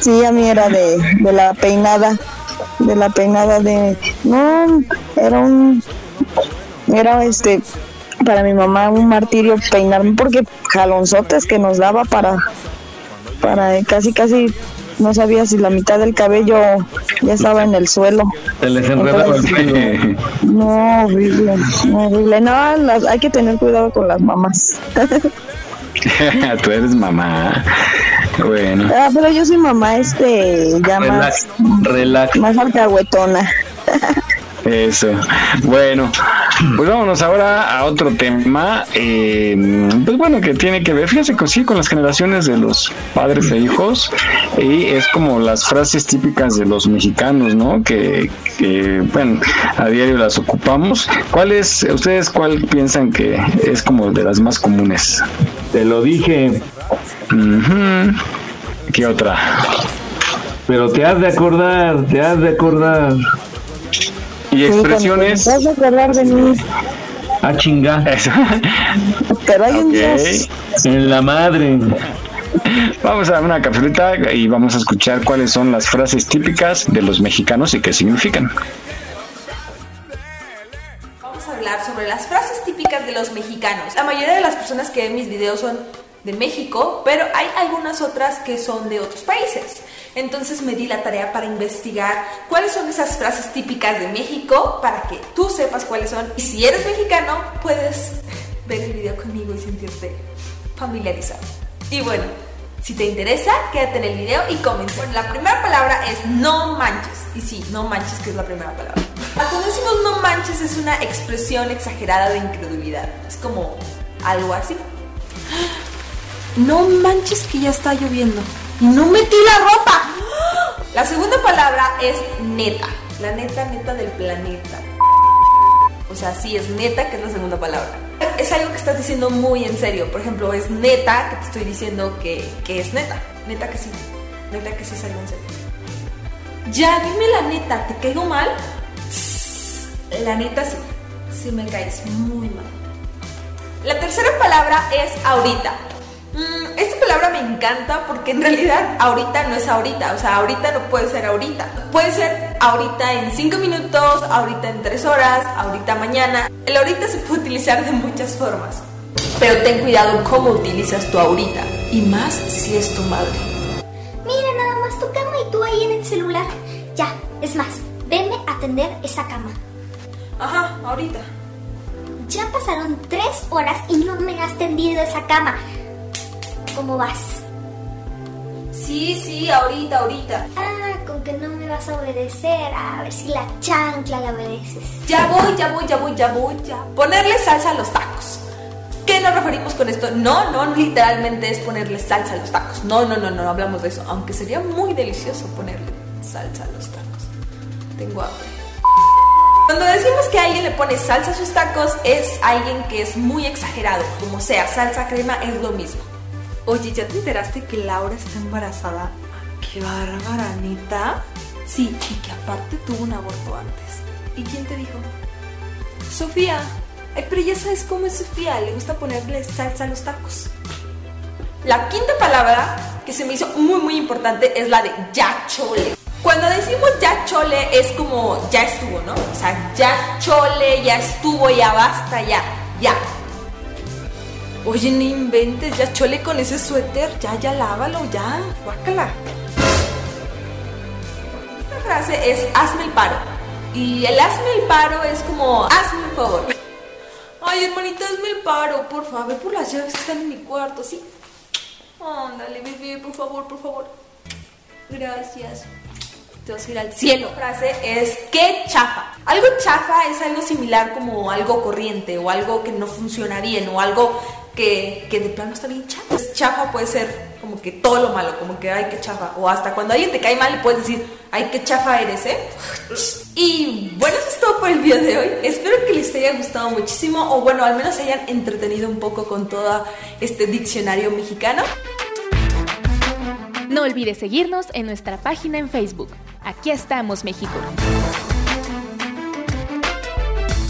Sí, a mí era de, de la peinada, de la peinada de, no, era un, era este, para mi mamá un martirio peinarme porque jalonzotes que nos daba para, para casi casi, no sabía si la mitad del cabello ya estaba en el suelo. Se les enredaba el. No, horrible, horrible. No, las- hay que tener cuidado con las mamás. Tú eres mamá. Bueno. Ah, pero yo soy mamá, este, ya más, Relax. más alcahuetona. Eso. Bueno, pues vámonos ahora a otro tema. eh, pues bueno, que tiene que ver, fíjese que sí, con las generaciones de los padres e hijos. Y es como las frases típicas de los mexicanos, ¿no? Que, que, bueno, a diario las ocupamos. ¿Cuáles, ustedes cuál piensan que es como de las más comunes? Te lo dije. ¿Qué otra? Pero te has de acordar, te has de acordar. Y expresiones. Vas a acordar de mí, Ah, chinga. pero hay un. En la madre. Vamos a dar una capsulita y vamos a escuchar cuáles son las frases típicas de los mexicanos y qué significan. Vamos a hablar sobre las frases típicas de los mexicanos. La mayoría de las personas que ven mis videos son de México, pero hay algunas otras que son de otros países. Entonces me di la tarea para investigar cuáles son esas frases típicas de México para que tú sepas cuáles son. Y si eres mexicano, puedes ver el video conmigo y sentirte familiarizado. Y bueno, si te interesa, quédate en el video y comencemos. La primera palabra es no manches. Y sí, no manches, que es la primera palabra. Cuando decimos no manches es una expresión exagerada de incredulidad. Es como algo así. No manches que ya está lloviendo. No metí la ropa. La segunda palabra es neta. La neta, neta del planeta. O sea, sí, es neta que es la segunda palabra. Es algo que estás diciendo muy en serio. Por ejemplo, es neta que te estoy diciendo que, que es neta. Neta que sí. Neta que sí es en serio. Ya, dime la neta, ¿te caigo mal? La neta sí. Sí me caes muy mal. La tercera palabra es ahorita. Mm, esta palabra me encanta porque en realidad ahorita no es ahorita, o sea, ahorita no puede ser ahorita. Puede ser ahorita en 5 minutos, ahorita en 3 horas, ahorita mañana. El ahorita se puede utilizar de muchas formas. Pero ten cuidado cómo utilizas tu ahorita, y más si es tu madre. Mira nada más tu cama y tú ahí en el celular. Ya, es más, venme a atender esa cama. Ajá, ahorita. Ya pasaron tres horas y no me has tendido esa cama. ¿Cómo vas? Sí, sí, ahorita, ahorita. Ah, con que no me vas a obedecer. A ver si la chancla la obedeces. Ya voy, ya voy, ya voy, ya voy, ya. Ponerle salsa a los tacos. ¿Qué nos referimos con esto? No, no literalmente es ponerle salsa a los tacos. No, no, no, no hablamos de eso. Aunque sería muy delicioso ponerle salsa a los tacos. Tengo hambre. Cuando decimos que alguien le pone salsa a sus tacos, es alguien que es muy exagerado. Como sea, salsa crema es lo mismo. Oye, ¿ya te enteraste que Laura está embarazada? ¡Qué bárbara, Anita! Sí, y que aparte tuvo un aborto antes. ¿Y quién te dijo? Sofía. Ay, pero ya sabes cómo es Sofía, le gusta ponerle salsa a los tacos. La quinta palabra que se me hizo muy muy importante es la de ya chole. Cuando decimos ya chole es como ya estuvo, ¿no? O sea, ya chole, ya estuvo, ya basta, ya, ya. Oye, no inventes, ya chole con ese suéter, ya, ya lávalo, ya, guácala. Esta frase es hazme el paro. Y el hazme el paro es como hazme un favor. Ay, hermanita, hazme el paro, por favor, por las llaves que están en mi cuarto, ¿sí? Ándale, bebé, por favor, por favor. Gracias. Te vas a ir al cielo. La frase es qué chafa. Algo chafa es algo similar como algo corriente o algo que no funciona bien o algo que, que de plano está bien chafa. Pues chafa puede ser como que todo lo malo, como que ay, qué chafa. O hasta cuando alguien te cae mal le puedes decir, ay, qué chafa eres, ¿eh? Y bueno, eso es todo por el día de hoy. Espero que les haya gustado muchísimo o bueno, al menos se hayan entretenido un poco con todo este diccionario mexicano. No olvides seguirnos en nuestra página en Facebook. Aquí estamos, México.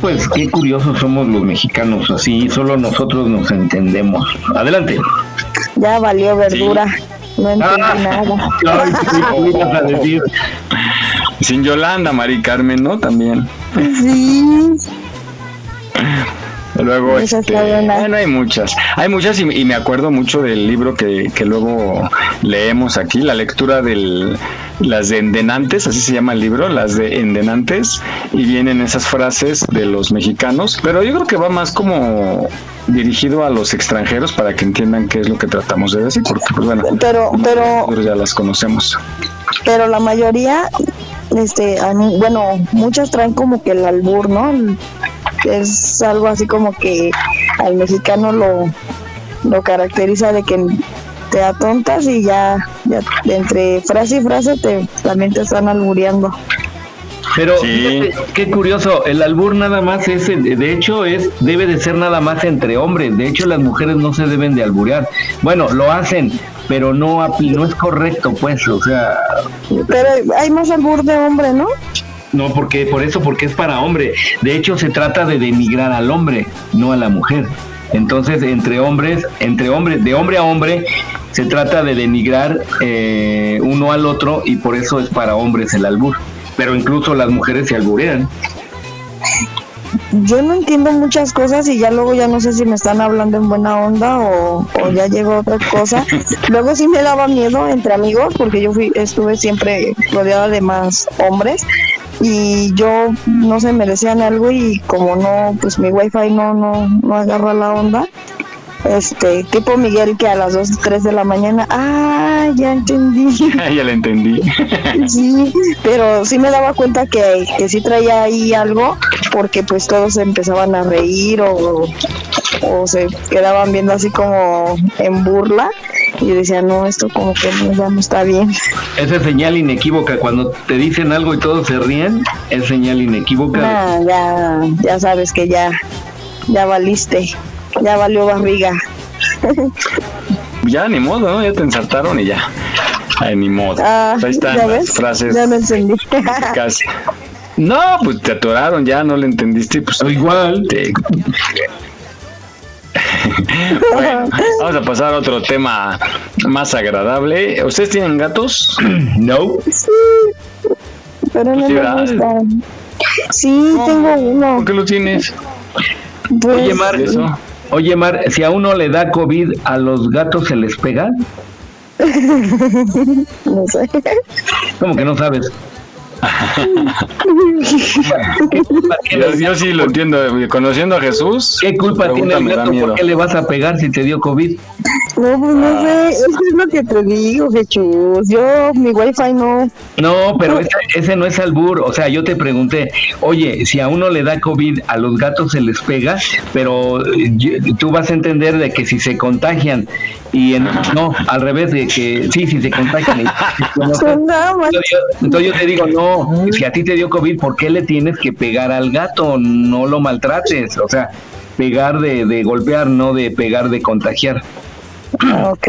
Pues qué curiosos somos los mexicanos, así solo nosotros nos entendemos. Adelante. Ya valió verdura. No entendí Ah. nada. Ay, ¿qué ibas a decir? Sin Yolanda, Mari Carmen, ¿no? También. Sí. Luego, este, bueno, hay muchas. Hay muchas y, y me acuerdo mucho del libro que, que luego leemos aquí, la lectura de las de Endenantes, así se llama el libro, las de Endenantes, y vienen esas frases de los mexicanos, pero yo creo que va más como dirigido a los extranjeros para que entiendan qué es lo que tratamos de decir, porque pues bueno, Pero, pero, ya las conocemos. pero la mayoría, este, bueno, muchas traen como que el albur, ¿no? Es algo así como que al mexicano lo, lo caracteriza de que te atontas y ya, ya entre frase y frase te, también te están albureando. Pero fíjate, qué curioso, el albur nada más es, de hecho, es debe de ser nada más entre hombres. De hecho, las mujeres no se deben de alburear. Bueno, lo hacen, pero no apli- no es correcto, pues, o sea, Pero hay más albur de hombre, ¿no? no porque por eso porque es para hombre. De hecho, se trata de denigrar al hombre, no a la mujer. Entonces, entre hombres, entre hombres, de hombre a hombre, se trata de denigrar eh, uno al otro y por eso es para hombres el albur. Pero incluso las mujeres se alburean. Yo no entiendo muchas cosas y ya luego ya no sé si me están hablando en buena onda o, o ya llegó otra cosa. Luego sí me daba miedo entre amigos porque yo fui, estuve siempre rodeada de más hombres y yo no sé, me decían algo y como no, pues mi wifi no, no, no agarra la onda. Este, tipo Miguel que a las 2, 3 de la mañana, ah, ya entendí. ya la entendí. Sí, pero sí me daba cuenta que, que sí traía ahí algo porque pues todos se empezaban a reír o, o se quedaban viendo así como en burla y decía, no, esto como que no, ya no está bien. Esa es señal inequívoca. Cuando te dicen algo y todos se ríen, es señal inequívoca. Ah, ya, ya sabes que ya, ya valiste, ya valió barriga. Ya, ni modo, ¿no? Ya te ensartaron y ya. Ay, ni modo. Ah, Ahí están ¿ya las ves? frases. Ya me entendí. Casi. No, pues te atoraron, ya no le entendiste, pues igual. te- bueno, vamos a pasar a otro tema más agradable. ¿Ustedes tienen gatos? No. Sí, pero no Sí, me ¿verdad? gustan. Sí, tengo uno. ¿Por qué lo tienes? Pues, Oye, Mar, Eso. Oye, Mar, si a uno le da COVID, ¿a los gatos se les pega? no sé. ¿Cómo que no sabes? Yo, yo sí lo entiendo. Conociendo a Jesús, ¿Qué culpa tiene el gato? ¿Por qué le vas a pegar si te dio COVID? No, pues no sé, eso es lo que te digo, Jesús. Yo, mi wifi no. No, pero ese, ese no es albur. O sea, yo te pregunté, oye, si a uno le da COVID, a los gatos se les pega, pero eh, tú vas a entender de que si se contagian y en- no, al revés, de que sí, si se contagian. y- yo, entonces yo te digo, no, si a ti te dio COVID, ¿por qué le tienes que pegar al gato? No lo maltrates. O sea, pegar de, de golpear, no de pegar de contagiar. Ah, ok.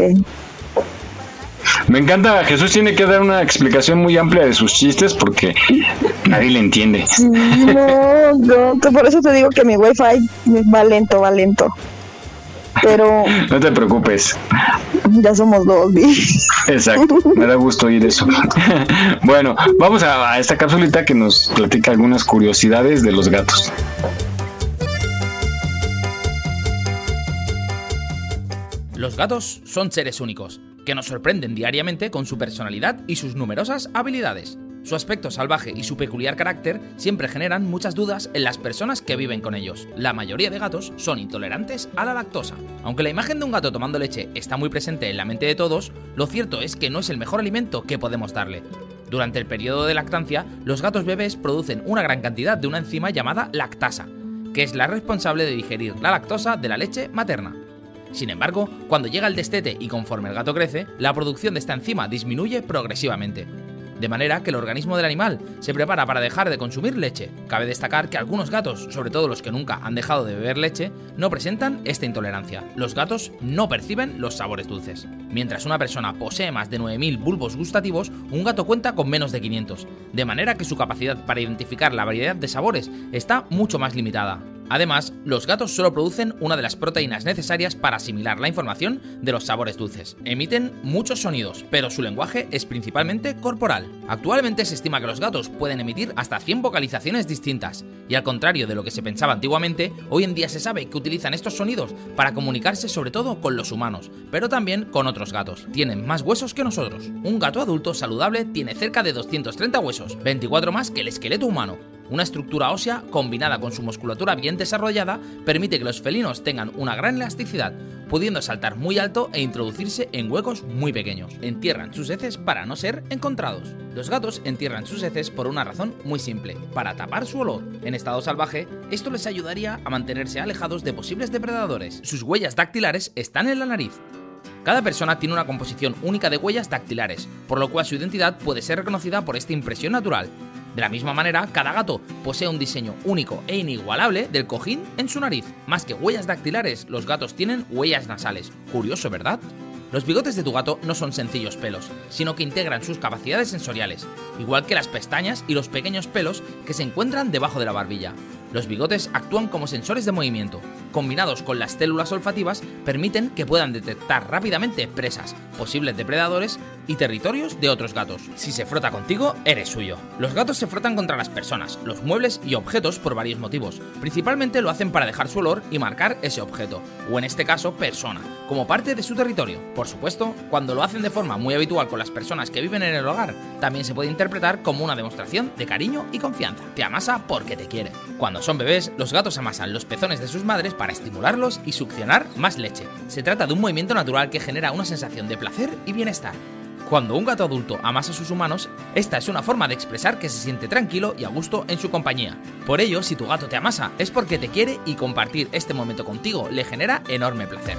Me encanta, Jesús tiene que dar una explicación muy amplia de sus chistes porque nadie le entiende. No, por eso te digo que mi wifi va lento, va lento. Pero No te preocupes. ya somos dos, Vi. Exacto, me da gusto oír eso. Bueno, vamos a, a esta capsulita que nos platica algunas curiosidades de los gatos. Los gatos son seres únicos, que nos sorprenden diariamente con su personalidad y sus numerosas habilidades. Su aspecto salvaje y su peculiar carácter siempre generan muchas dudas en las personas que viven con ellos. La mayoría de gatos son intolerantes a la lactosa. Aunque la imagen de un gato tomando leche está muy presente en la mente de todos, lo cierto es que no es el mejor alimento que podemos darle. Durante el periodo de lactancia, los gatos bebés producen una gran cantidad de una enzima llamada lactasa, que es la responsable de digerir la lactosa de la leche materna. Sin embargo, cuando llega el destete y conforme el gato crece, la producción de esta enzima disminuye progresivamente. De manera que el organismo del animal se prepara para dejar de consumir leche. Cabe destacar que algunos gatos, sobre todo los que nunca han dejado de beber leche, no presentan esta intolerancia. Los gatos no perciben los sabores dulces. Mientras una persona posee más de 9.000 bulbos gustativos, un gato cuenta con menos de 500. De manera que su capacidad para identificar la variedad de sabores está mucho más limitada. Además, los gatos solo producen una de las proteínas necesarias para asimilar la información de los sabores dulces. Emiten muchos sonidos, pero su lenguaje es principalmente corporal. Actualmente se estima que los gatos pueden emitir hasta 100 vocalizaciones distintas, y al contrario de lo que se pensaba antiguamente, hoy en día se sabe que utilizan estos sonidos para comunicarse sobre todo con los humanos, pero también con otros gatos. Tienen más huesos que nosotros. Un gato adulto saludable tiene cerca de 230 huesos, 24 más que el esqueleto humano. Una estructura ósea combinada con su musculatura bien desarrollada permite que los felinos tengan una gran elasticidad, pudiendo saltar muy alto e introducirse en huecos muy pequeños. Entierran sus heces para no ser encontrados. Los gatos entierran sus heces por una razón muy simple, para tapar su olor. En estado salvaje, esto les ayudaría a mantenerse alejados de posibles depredadores. Sus huellas dactilares están en la nariz. Cada persona tiene una composición única de huellas dactilares, por lo cual su identidad puede ser reconocida por esta impresión natural. De la misma manera, cada gato posee un diseño único e inigualable del cojín en su nariz. Más que huellas dactilares, los gatos tienen huellas nasales. Curioso, ¿verdad? Los bigotes de tu gato no son sencillos pelos, sino que integran sus capacidades sensoriales, igual que las pestañas y los pequeños pelos que se encuentran debajo de la barbilla. Los bigotes actúan como sensores de movimiento. Combinados con las células olfativas, permiten que puedan detectar rápidamente presas, posibles depredadores y territorios de otros gatos. Si se frota contigo, eres suyo. Los gatos se frotan contra las personas, los muebles y objetos por varios motivos. Principalmente lo hacen para dejar su olor y marcar ese objeto, o en este caso persona, como parte de su territorio. Por supuesto, cuando lo hacen de forma muy habitual con las personas que viven en el hogar, también se puede interpretar como una demostración de cariño y confianza. Te amasa porque te quiere. Cuando son bebés, los gatos amasan los pezones de sus madres para estimularlos y succionar más leche. Se trata de un movimiento natural que genera una sensación de placer y bienestar. Cuando un gato adulto amasa a sus humanos, esta es una forma de expresar que se siente tranquilo y a gusto en su compañía. Por ello, si tu gato te amasa, es porque te quiere y compartir este momento contigo le genera enorme placer.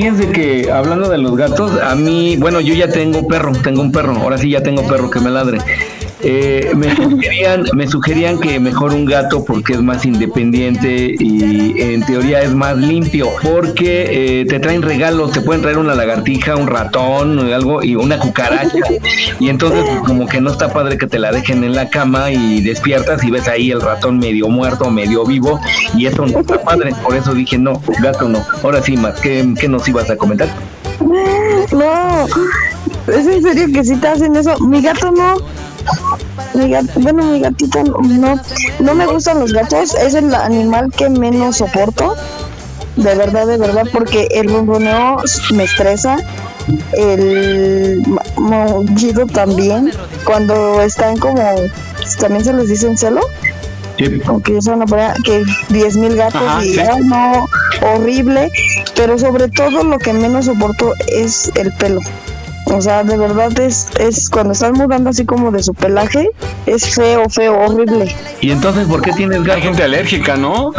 Fíjense que hablando de los gatos, a mí, bueno, yo ya tengo perro, tengo un perro, ahora sí ya tengo perro que me ladre. Eh, me, sugerían, me sugerían que mejor un gato porque es más independiente y en teoría es más limpio porque eh, te traen regalos, te pueden traer una lagartija, un ratón, o algo y una cucaracha y entonces como que no está padre que te la dejen en la cama y despiertas y ves ahí el ratón medio muerto, medio vivo y eso no está padre, por eso dije no, gato no. Ahora sí, más, ¿qué, qué nos ibas a comentar? No, es en serio que si te hacen eso. Mi gato no. Mi bueno, mi gatito no, no me gustan los gatos. Es el animal que menos soporto. De verdad, de verdad, porque el ronroneo me estresa. El ma- maullido también. Cuando están como. También se les dice en celo. Aunque son una que 10 mil gatos Ajá, y sí. no, horrible. Pero sobre todo lo que menos soporto es el pelo. O sea, de verdad es, es cuando están mudando así como de su pelaje, es feo, feo, horrible. ¿Y entonces por qué tienes? Hay gente alérgica, ¿no?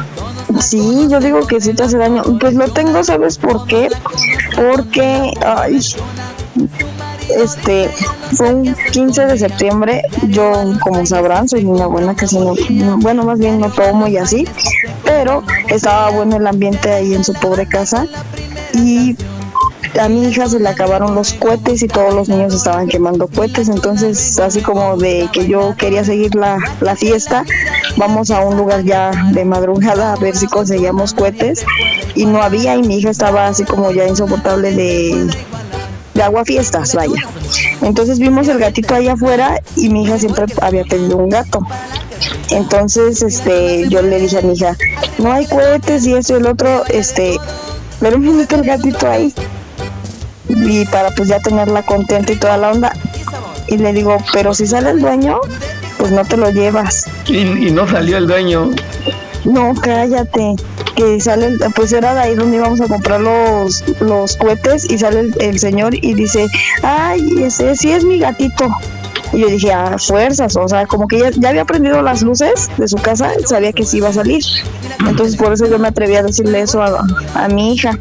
Sí, yo digo que sí te hace daño. Pues lo tengo, ¿sabes por qué? Porque, ay, este, fue un 15 de septiembre. Yo, como sabrán, soy una buena, casi no, no- bueno, más bien no tomo y así. Pero estaba bueno el ambiente ahí en su pobre casa. Y a mi hija se le acabaron los cohetes y todos los niños estaban quemando cohetes, entonces así como de que yo quería seguir la, la fiesta, vamos a un lugar ya de madrugada a ver si conseguíamos cohetes y no había y mi hija estaba así como ya insoportable de, de agua fiestas, vaya. Entonces vimos el gatito ahí afuera y mi hija siempre había pedido un gato. Entonces, este, yo le dije a mi hija, no hay cohetes y eso y el otro, este, pero meto el gatito ahí. Y para pues ya tenerla contenta y toda la onda. Y le digo, pero si sale el dueño, pues no te lo llevas. Y, y no salió el dueño. No, cállate. Que sale, pues era de ahí donde íbamos a comprar los, los cohetes y sale el, el señor y dice, ay, ese sí es mi gatito. Y yo dije, a fuerzas, o sea, como que ya, ya había prendido las luces de su casa, sabía que sí iba a salir. Entonces por eso yo me atreví a decirle eso a, a mi hija.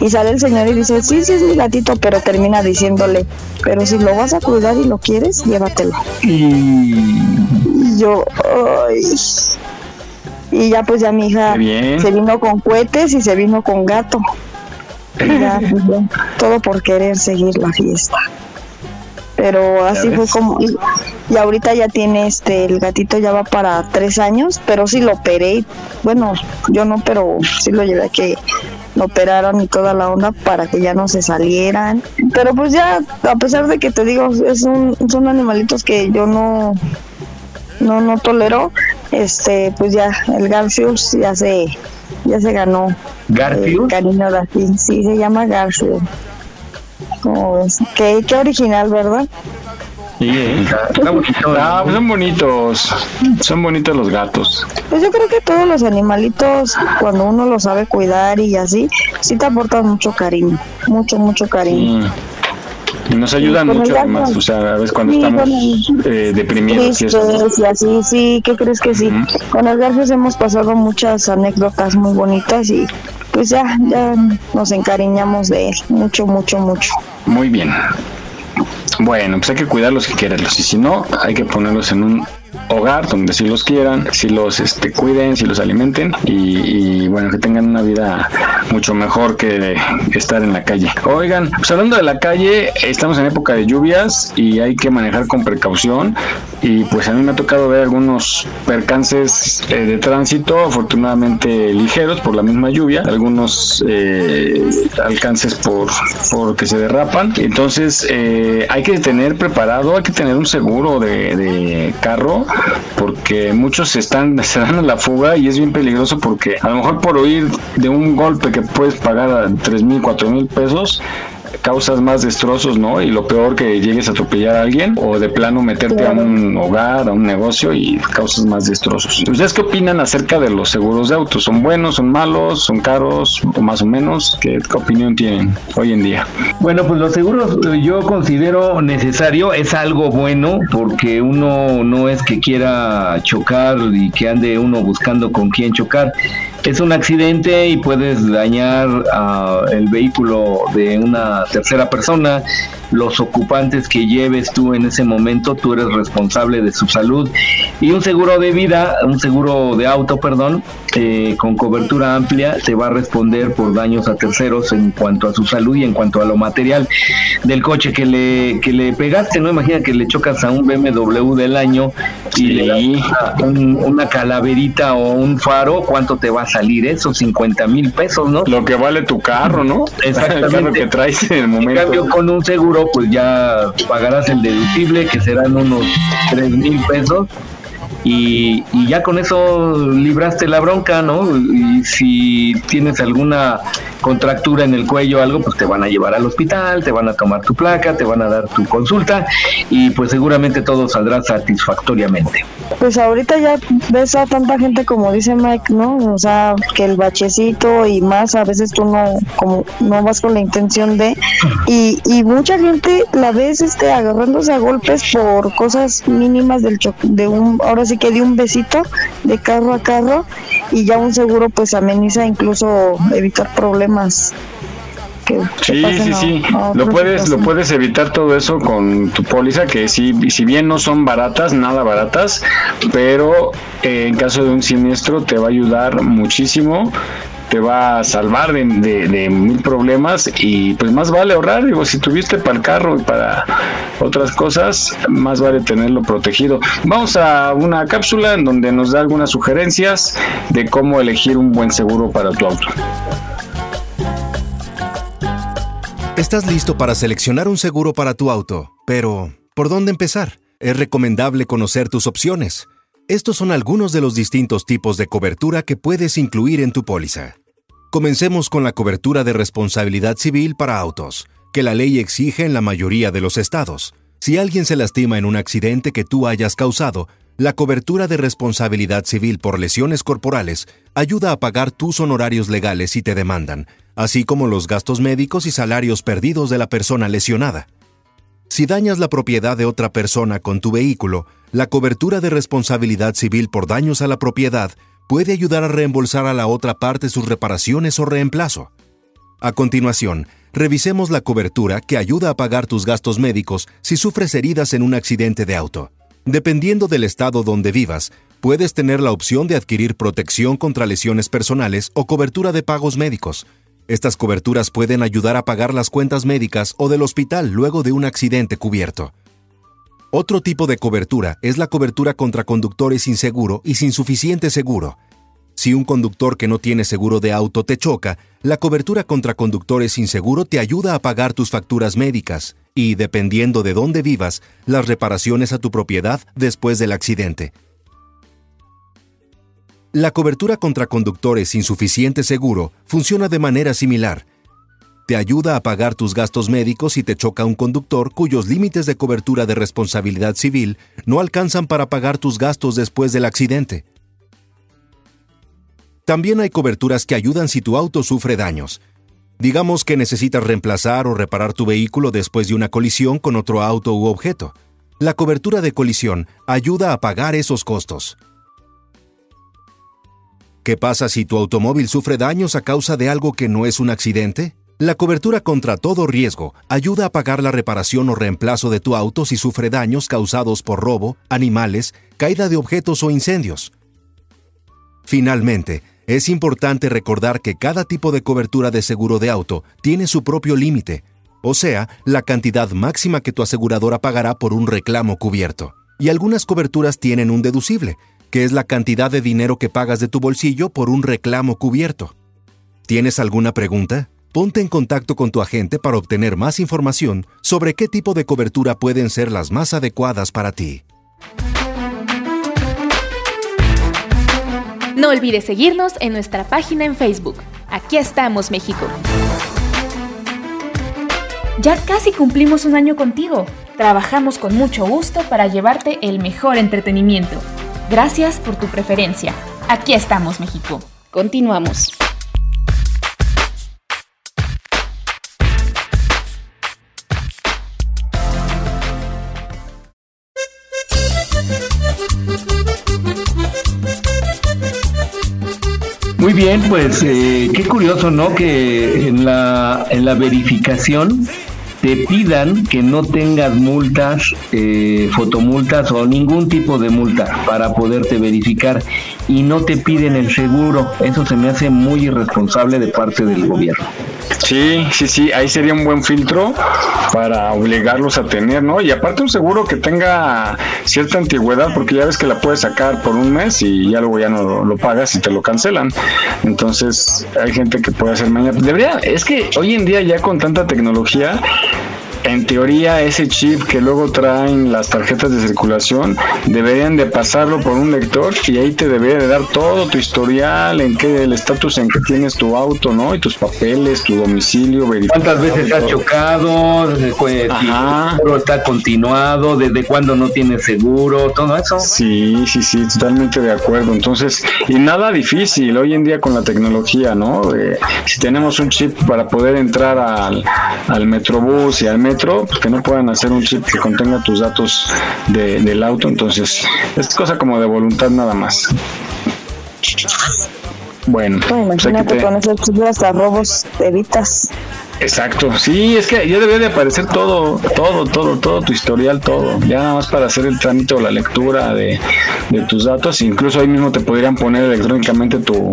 Y sale el señor y dice, sí, sí es mi gatito, pero termina diciéndole, pero si lo vas a cuidar y lo quieres, llévatelo. Y yo, ay. Y ya pues ya mi hija se vino con cohetes y se vino con gato. Y ya, pues, todo por querer seguir la fiesta. Pero así fue como... Y, y ahorita ya tiene este, el gatito ya va para tres años, pero sí lo operé. Bueno, yo no, pero sí lo llevé a que lo operaran y toda la onda para que ya no se salieran. Pero pues ya, a pesar de que te digo, es un, son animalitos que yo no, no, no tolero, este, pues ya el Garfield ya se, ya se ganó. ¿Garfield? El cariño de aquí, sí, se llama Garfield. ¿Cómo ves? Qué, qué original, ¿verdad? Sí, ¿eh? Está bonito. Ah, pues son bonitos. Son bonitos los gatos. Pues yo creo que todos los animalitos, cuando uno los sabe cuidar y así, sí te aportan mucho cariño, mucho, mucho cariño. Y nos ayudan el mucho además, o sea, a veces cuando Sí, estamos el- eh, deprimidos y eso. Tristes y así, sí, ¿qué crees que sí? Con el Garfield hemos pasado muchas anécdotas muy bonitas y pues ya, ya nos encariñamos de él, mucho, mucho, mucho. Muy bien. Bueno, pues hay que cuidarlos y quererlos. Y si no, hay que ponerlos en un hogar donde sí los quieran, si los este, cuiden, si los alimenten y, bueno, que tengan una vida mucho mejor que estar en la calle. Oigan, pues hablando de la calle, estamos en época de lluvias y hay que manejar con precaución y pues a mí me ha tocado ver algunos percances eh, de tránsito, afortunadamente ligeros por la misma lluvia, algunos eh, alcances por, por que se derrapan. Entonces eh, hay que tener preparado, hay que tener un seguro de carro porque muchos se están se dan a la fuga y es bien peligroso porque a lo mejor por oír de un golpe que puedes pagar a tres mil, cuatro mil pesos causas más destrozos, ¿no? Y lo peor que llegues a atropellar a alguien o de plano meterte a un hogar, a un negocio y causas más destrozos. ¿Ustedes qué opinan acerca de los seguros de autos? ¿Son buenos, son malos, son caros o más o menos? ¿Qué, qué opinión tienen hoy en día? Bueno, pues los seguros yo considero necesario, es algo bueno porque uno no es que quiera chocar y que ande uno buscando con quién chocar. Es un accidente y puedes dañar a el vehículo de una tercera persona los ocupantes que lleves tú en ese momento, tú eres responsable de su salud. Y un seguro de vida, un seguro de auto, perdón, eh, con cobertura amplia, te va a responder por daños a terceros en cuanto a su salud y en cuanto a lo material del coche que le, que le pegaste, ¿no? Imagina que le chocas a un BMW del año y le un- una calaverita o un faro, ¿cuánto te va a salir eso? 50 mil pesos, ¿no? Lo que vale tu carro, ¿no? Exactamente. El carro que traes en el En momento. cambio, con un seguro, pues ya pagarás el deducible, que serán unos 3 mil pesos. Y, ya con eso libraste la bronca, ¿no? Y si tienes alguna contractura en el cuello o algo, pues te van a llevar al hospital, te van a tomar tu placa, te van a dar tu consulta y pues seguramente todo saldrá satisfactoriamente. Pues ahorita ya ves a tanta gente como dice Mike, ¿no? O sea, que el bachecito y más, a veces tú no, como no vas con la intención de, y, y mucha gente la ves este agarrándose a golpes por cosas mínimas del cho- de un, ahora sí que de un besito de carro a carro, y ya un seguro pues ameniza incluso evitar problemas. Que, que Sí, sí, a- sí. a Lo puedes, lo puedes evitar todo eso con tu póliza, que sí, si bien no son baratas, nada baratas, pero eh, en caso de un siniestro te va a ayudar muchísimo, te va a salvar de, mil problemas y pues más vale ahorrar. Digo, si tuviste para el carro y para otras cosas, más vale tenerlo protegido. Vamos a una cápsula en donde nos da algunas sugerencias de cómo elegir un buen seguro para tu auto. Estás listo para seleccionar un seguro para tu auto, pero ¿por dónde empezar? Es recomendable conocer tus opciones. Estos son algunos de los distintos tipos de cobertura que puedes incluir en tu póliza. Comencemos con la cobertura de responsabilidad civil para autos, que la ley exige en la mayoría de los estados. Si alguien se lastima en un accidente que tú hayas causado, la cobertura de responsabilidad civil por lesiones corporales ayuda a pagar tus honorarios legales si te demandan, así como los gastos médicos y salarios perdidos de la persona lesionada. Si dañas la propiedad de otra persona con tu vehículo, la cobertura de responsabilidad civil por daños a la propiedad puede ayudar a reembolsar a la otra parte sus reparaciones o reemplazo. A continuación, revisemos la cobertura que ayuda a pagar tus gastos médicos si sufres heridas en un accidente de auto. Dependiendo del estado donde vivas, puedes tener la opción de adquirir protección contra lesiones personales o cobertura de pagos médicos. Estas coberturas pueden ayudar a pagar las cuentas médicas o del hospital luego de un accidente cubierto. Otro tipo de cobertura es la cobertura contra conductores sin seguro y sin suficiente seguro. Si un conductor que no tiene seguro de auto te choca, la cobertura contra conductores sin seguro te ayuda a pagar tus facturas médicas y, dependiendo de dónde vivas, las reparaciones a tu propiedad después del accidente. La cobertura contra conductores sin suficiente seguro funciona de manera similar. Te ayuda a pagar tus gastos médicos si te choca un conductor cuyos límites de cobertura de responsabilidad civil no alcanzan para pagar tus gastos después del accidente. También hay coberturas que ayudan si tu auto sufre daños. Digamos que necesitas reemplazar o reparar tu vehículo después de una colisión con otro auto u objeto. La cobertura de colisión ayuda a pagar esos costos. ¿Qué pasa si tu automóvil sufre daños a causa de algo que no es un accidente? La cobertura contra todo riesgo ayuda a pagar la reparación o reemplazo de tu auto si sufre daños causados por robo, animales, caída de objetos o incendios. Finalmente, es importante recordar que cada tipo de cobertura de seguro de auto tiene su propio límite, o sea, la cantidad máxima que tu aseguradora pagará por un reclamo cubierto. Y algunas coberturas tienen un deducible, que es la cantidad de dinero que pagas de tu bolsillo por un reclamo cubierto. ¿Tienes alguna pregunta? Ponte en contacto con tu agente para obtener más información sobre qué tipo de cobertura pueden ser las más adecuadas para ti. No olvides seguirnos en nuestra página en Facebook. Aquí estamos, México. Ya casi cumplimos un año contigo. Trabajamos con mucho gusto para llevarte el mejor entretenimiento. Gracias por tu preferencia. Aquí estamos, México. Continuamos. Muy bien, pues eh, qué curioso, ¿no? Que en la, en la verificación te pidan que no tengas multas, eh, fotomultas o ningún tipo de multa para poderte verificar y no te piden el seguro. Eso se me hace muy irresponsable de parte del gobierno. Sí, sí, sí, ahí sería un buen filtro para obligarlos a tener, ¿no? Y aparte un seguro que tenga cierta antigüedad, porque ya ves que la puedes sacar por un mes y ya luego ya no lo, pagas y te lo cancelan. Entonces hay gente que puede hacer mañana. Debería, es que hoy en día ya con tanta tecnología, en teoría ese chip que luego traen las tarjetas de circulación deberían de pasarlo por un lector y ahí te debería de dar todo tu historial, en qué el estatus en que tienes tu auto, ¿no? Y tus papeles, tu domicilio, ¿Cuántas veces has chocado? Si el seguro está continuado, desde cuándo no tienes seguro, todo eso. Sí, sí, sí, totalmente de acuerdo. Entonces, y nada difícil hoy en día con la tecnología, ¿no? si tenemos un chip para poder entrar al, al Metrobús y al metro, pues que no puedan hacer un chip que contenga tus datos de- del auto. Entonces, es cosa como de voluntad nada más. Bueno, pues imagínate te- con esos chicos hasta robos te evitas. Exacto, sí, es que ya debería de aparecer todo, todo, todo, todo tu historial, todo, ya nada más para hacer el trámite o la lectura de, de tus datos, incluso ahí mismo te podrían poner electrónicamente tu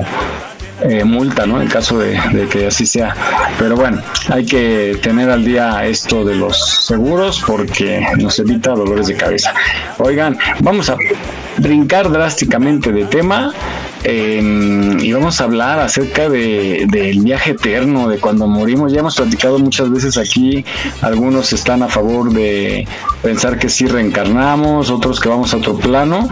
eh, multa, ¿no? En caso de, de que así sea. Pero bueno, hay que tener al día esto de los seguros porque nos evita dolores de cabeza. Oigan, vamos a brincar drásticamente de tema. Eh, y vamos a hablar acerca de, del viaje eterno, de cuando morimos. Ya hemos platicado muchas veces aquí, algunos están a favor de pensar que sí reencarnamos, otros que vamos a otro plano,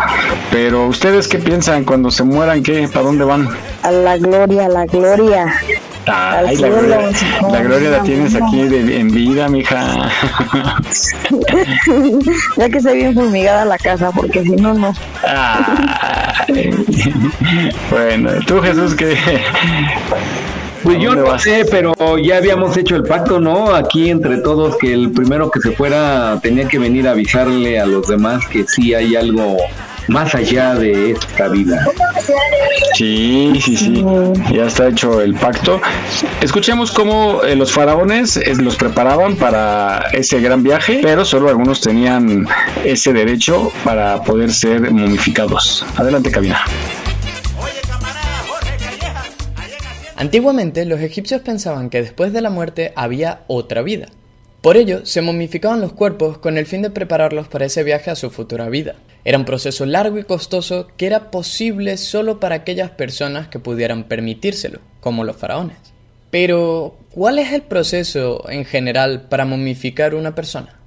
pero ustedes qué piensan cuando se mueran, qué, para dónde van? A la gloria, a la gloria. Ay, la gloria, la gloria la no, tienes aquí de- en vida, mija. ya que esté bien fumigada la casa, porque si no, no. Ay. bueno, tú Jesús, que Pues yo no vas? sé, pero ya habíamos hecho el pacto, ¿no? Aquí entre todos que el primero que se fuera tenía que venir a avisarle a los demás que sí hay algo más allá de esta vida. Sí, sí, sí, ya está hecho el pacto. Escuchemos cómo eh, los faraones eh, los preparaban para ese gran viaje, pero solo algunos tenían ese derecho para poder ser momificados. Adelante, cabina. Antiguamente los egipcios pensaban que después de la muerte había otra vida. Por ello, se momificaban los cuerpos con el fin de prepararlos para ese viaje a su futura vida. Era un proceso largo y costoso que era posible solo para aquellas personas que pudieran permitírselo, como los faraones. Pero, ¿cuál es el proceso en general para momificar una persona?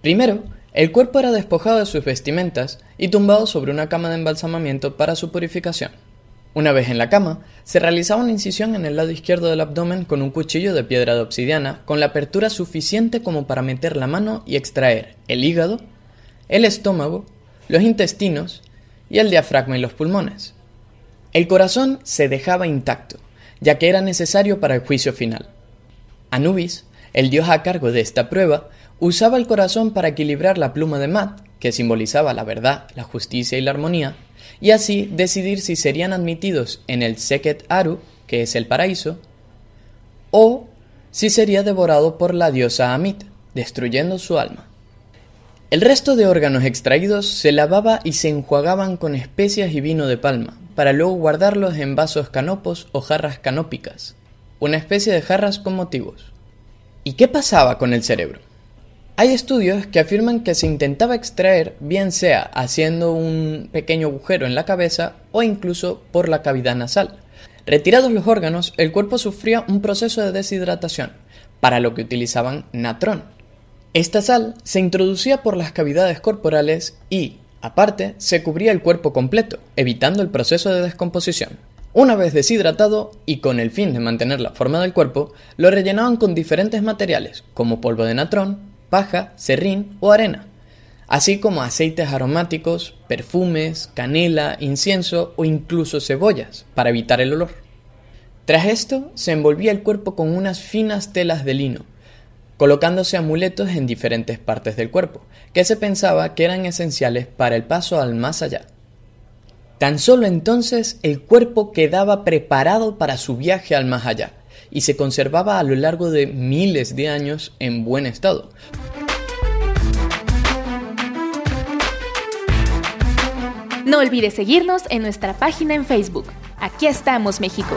Primero, el cuerpo era despojado de sus vestimentas y tumbado sobre una cama de embalsamamiento para su purificación. Una vez en la cama, se realizaba una incisión en el lado izquierdo del abdomen con un cuchillo de piedra de obsidiana con la apertura suficiente como para meter la mano y extraer el hígado, el estómago, los intestinos y el diafragma y los pulmones. El corazón se dejaba intacto, ya que era necesario para el juicio final. Anubis, el dios a cargo de esta prueba, usaba el corazón para equilibrar la pluma de Mat, que simbolizaba la verdad, la justicia y la armonía, y así decidir si serían admitidos en el Seket Aru, que es el paraíso, o si sería devorado por la diosa Amit, destruyendo su alma. El resto de órganos extraídos se lavaba y se enjuagaban con especias y vino de palma, para luego guardarlos en vasos canopos o jarras canópicas, una especie de jarras con motivos. ¿Y qué pasaba con el cerebro? Hay estudios que afirman que se intentaba extraer bien sea haciendo un pequeño agujero en la cabeza o incluso por la cavidad nasal. Retirados los órganos, el cuerpo sufría un proceso de deshidratación, para lo que utilizaban natrón. Esta sal se introducía por las cavidades corporales y, aparte, se cubría el cuerpo completo, evitando el proceso de descomposición. Una vez deshidratado y con el fin de mantener la forma del cuerpo, lo rellenaban con diferentes materiales como polvo de natrón, paja, serrín o arena, así como aceites aromáticos, perfumes, canela, incienso o incluso cebollas para evitar el olor. Tras esto, se envolvía el cuerpo con unas finas telas de lino, colocándose amuletos en diferentes partes del cuerpo, que se pensaba que eran esenciales para el paso al más allá. Tan solo entonces el cuerpo quedaba preparado para su viaje al más allá y se conservaba a lo largo de miles de años en buen estado. No olvides seguirnos en nuestra página en Facebook. Aquí estamos, México.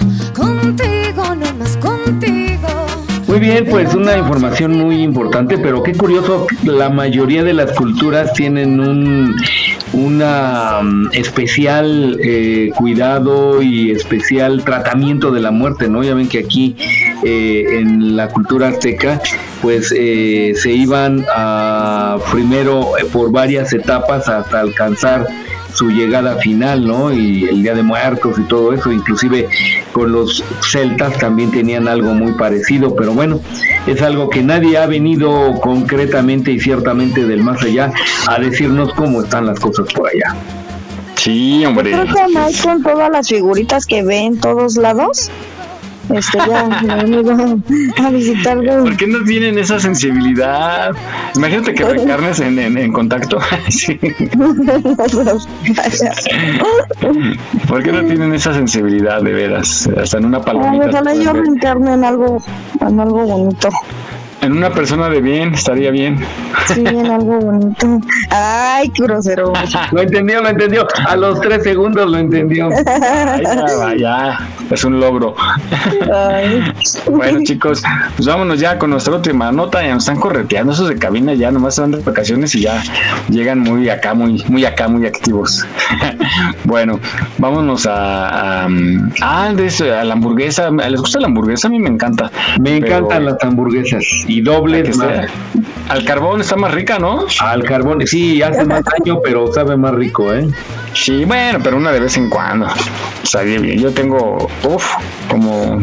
bien, pues una información muy importante, pero qué curioso, la mayoría de las culturas tienen un una um, especial eh, cuidado y especial tratamiento de la muerte, ¿no? Ya ven que aquí eh, en la cultura azteca, pues eh, se iban a primero por varias etapas hasta alcanzar su llegada final, ¿no? Y el Día de Muertos y todo eso, inclusive con los celtas también tenían algo muy parecido, pero bueno, es algo que nadie ha venido concretamente y ciertamente del más allá a decirnos cómo están las cosas por allá. Sí, hombre. Creo que con todas las figuritas que ve en todos lados, este ya me a visitar. ¿Por qué no tienen esa sensibilidad? Imagínate que reencarnes en, en, en contacto. Sí. ¿Por qué no tienen esa sensibilidad de veras? Hasta en una Ay, palomita. ojalá yo reencarne en algo, en algo bonito. En una persona de bien estaría bien. Sí, en algo bonito. Ay, qué grosero. Lo entendió, lo entendió. A los tres segundos lo entendió. Ay, ya, ya, es un logro. Bueno, chicos, pues vámonos ya con nuestra última nota. Ya nos están correteando esos de cabina, ya nomás se van de vacaciones y ya llegan muy acá, muy, muy acá, muy activos. Bueno, vámonos a, a, ah, de eso, a la hamburguesa. ¿Les gusta la hamburguesa? A mí me encanta. Me encantan las hamburguesas y sea- Al carbón está más rica, ¿no? Al carbón, sí, hace más daño, pero sabe más rico, ¿eh? Sí, bueno, pero una de vez en cuando. Sabía bien. Yo tengo, uff, como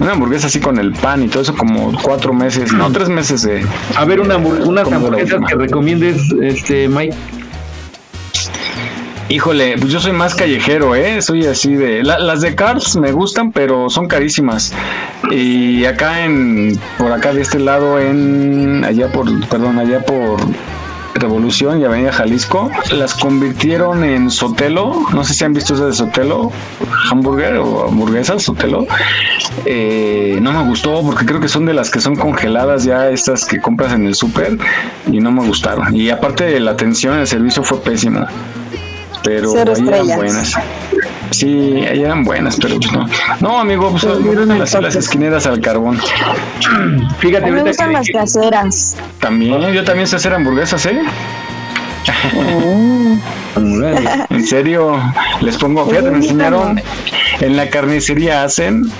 una hamburguesa así con el pan y todo eso, como cuatro meses, no, tres meses de. A ver, una unas hamburguesas que recomiendes, este, Mike. Híjole, pues yo soy más callejero, ¿eh? Soy así de... la- las de Cars me gustan, pero son carísimas. Y acá en... Por acá de este lado, en... Allá por... Perdón, allá por... Revolución y Avenida Jalisco, las convirtieron en Sotelo. No sé si han visto esas de Sotelo, hamburger o hamburguesas Sotelo. Eh, no me gustó porque creo que son de las que son congeladas ya, estas que compras en el súper, y no me gustaron. Y aparte, la atención, el servicio fue pésimo pero Cero ahí eran buenas. Sí, ahí eran buenas, pero pues no. No, amigo, pues las, las esquineras al carbón. Fíjate, A mí me ahorita gustan que, las caseras. También, yo también sé hacer hamburguesas, ¿eh? En serio, les pongo, fíjate, me enseñaron, en la carnicería hacen,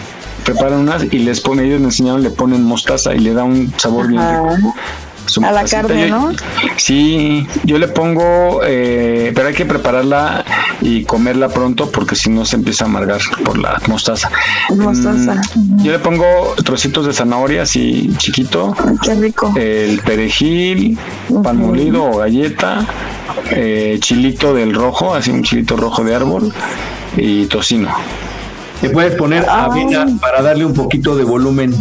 preparan unas y les ponen, ellos me enseñaron, le ponen mostaza y le da un sabor bien rico. Su A la carne, Yo- ¿no? Sí, yo le pongo, eh, pero hay que prepararla y comerla pronto porque si no se empieza a amargar por la mostaza. Mostaza. Mm, yo le pongo trocitos de zanahoria así chiquito, Qué rico. el perejil, pan molido o galleta, eh, chilito del rojo, así un chilito rojo de árbol y tocino. te puedes poner avena para darle un poquito de volumen.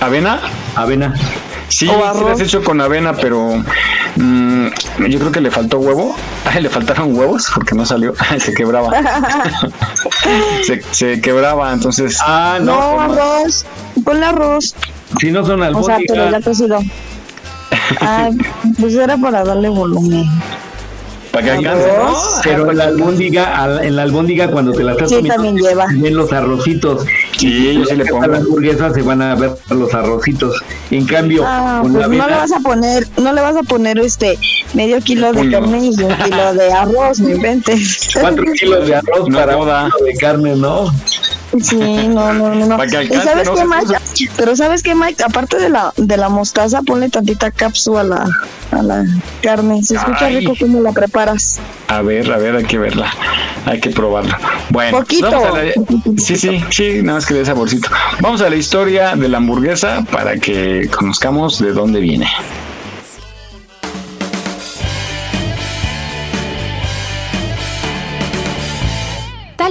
¿Avena? Avena. Sí, O sí las he hecho con avena, pero mm, yo creo que le faltó huevo. le faltaron huevos porque no salió. se quebraba. se, se quebraba, entonces. Ah, No, no. como- arroz. Ponle arroz. si no son O sea, pero ya albóndigas. cocido. Ah, pues era para darle volumen. Para que alcance, ¿no? Pero en la albóndiga, al- en la albóndiga cuando te la estás Sí, comiendo, también lleva. vienen los arrocitos Sí, yo sí le pongo. A la hamburguesa se van a ver los arrocitos. En cambio, Ah, con pues la no le vas a poner, no le vas a poner este medio kilo de carne y un kilo de arroz, no inventes. cuatro kilos de arroz para un kilo de carne, ¿no? Sí, no, no, no. no. Para que ¿Y alcance, sabes no qué, Mike? Pero ¿sabes qué, Mike? Aparte de la, de la mostaza, ponle tantita cápsula a la, a la carne. Se escucha Ay. rico cómo la preparas. A ver, a ver, hay que verla. Hay que probarla. Bueno, Poquito. vamos a la- Sí, sí, sí, nada más que de saborcito. Vamos a la historia de la hamburguesa para que conozcamos de dónde viene.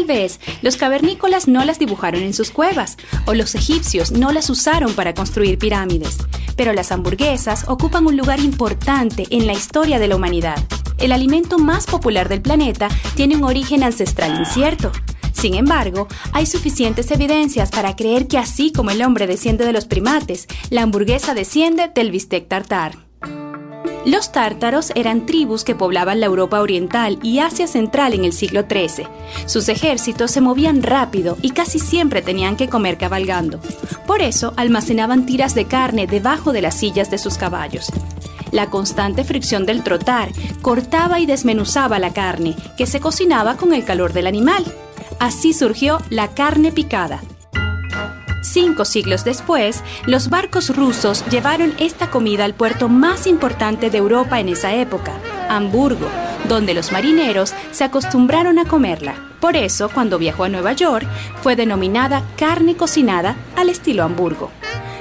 Vez los cavernícolas no las dibujaron en sus cuevas o los egipcios no las usaron para construir pirámides, pero las hamburguesas ocupan un lugar importante en la historia de la humanidad. El alimento más popular del planeta tiene un origen ancestral incierto. Sin embargo, hay suficientes evidencias para creer que así como el hombre desciende de los primates, la hamburguesa desciende del bistec tartar. Los tártaros eran tribus que poblaban la Europa oriental y Asia central en el siglo XIII. Sus ejércitos se movían rápido y casi siempre tenían que comer cabalgando. Por eso almacenaban tiras de carne debajo de las sillas de sus caballos. La constante fricción del trotar cortaba y desmenuzaba la carne, que se cocinaba con el calor del animal. Así surgió la carne picada, Cinco siglos después, los barcos rusos llevaron esta comida al puerto más importante de Europa en esa época, Hamburgo, donde los marineros se acostumbraron a comerla. Por eso, cuando viajó a Nueva York, fue denominada carne cocinada al estilo Hamburgo.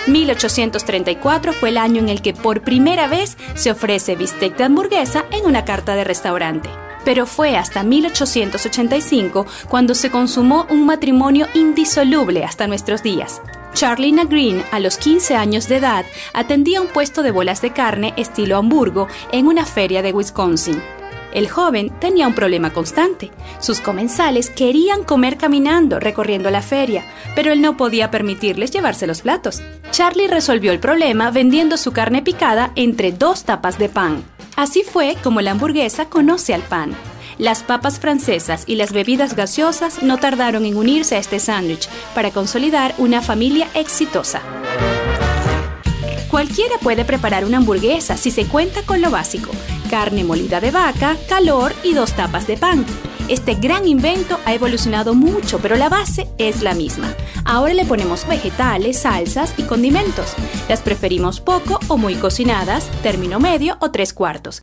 1834 fue el año en el que por primera vez se ofrece bistec de hamburguesa en una carta de restaurante. Pero fue hasta 1885 cuando se consumó un matrimonio indisoluble hasta nuestros días. Charlina Green, a los 15 años de edad, atendía un puesto de bolas de carne estilo Hamburgo en una feria de Wisconsin. El joven tenía un problema constante. Sus comensales querían comer caminando, recorriendo la feria, pero él no podía permitirles llevarse los platos. Charlie resolvió el problema vendiendo su carne picada entre dos tapas de pan. Así fue como la hamburguesa conoce al pan. Las papas francesas y las bebidas gaseosas no tardaron en unirse a este sándwich para consolidar una familia exitosa. Cualquiera puede preparar una hamburguesa si se cuenta con lo básico, carne molida de vaca, calor y dos tapas de pan. Este gran invento ha evolucionado mucho, pero la base es la misma. Ahora le ponemos vegetales, salsas y condimentos. Las preferimos poco o muy cocinadas, término medio o tres cuartos.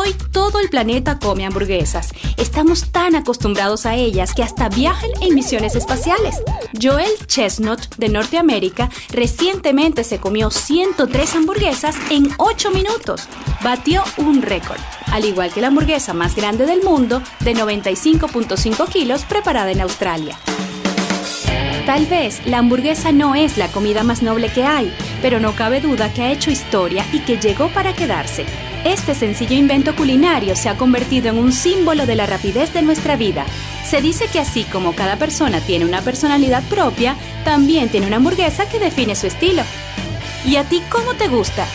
Hoy todo el planeta come hamburguesas. Estamos tan acostumbrados a ellas que hasta viajan en misiones espaciales. Joel Chestnut de Norteamérica recientemente se comió 103 hamburguesas en 8 minutos. Batió un récord, al igual que la hamburguesa más grande del mundo de 95.5 kilos preparada en Australia. Tal vez la hamburguesa no es la comida más noble que hay, pero no cabe duda que ha hecho historia y que llegó para quedarse. Este sencillo invento culinario se ha convertido en un símbolo de la rapidez de nuestra vida. Se dice que así como cada persona tiene una personalidad propia, también tiene una hamburguesa que define su estilo. ¿Y a ti cómo te gusta?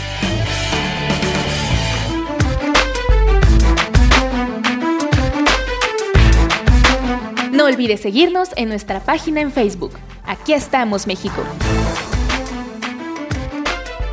No olvides seguirnos en nuestra página en Facebook. Aquí estamos, México.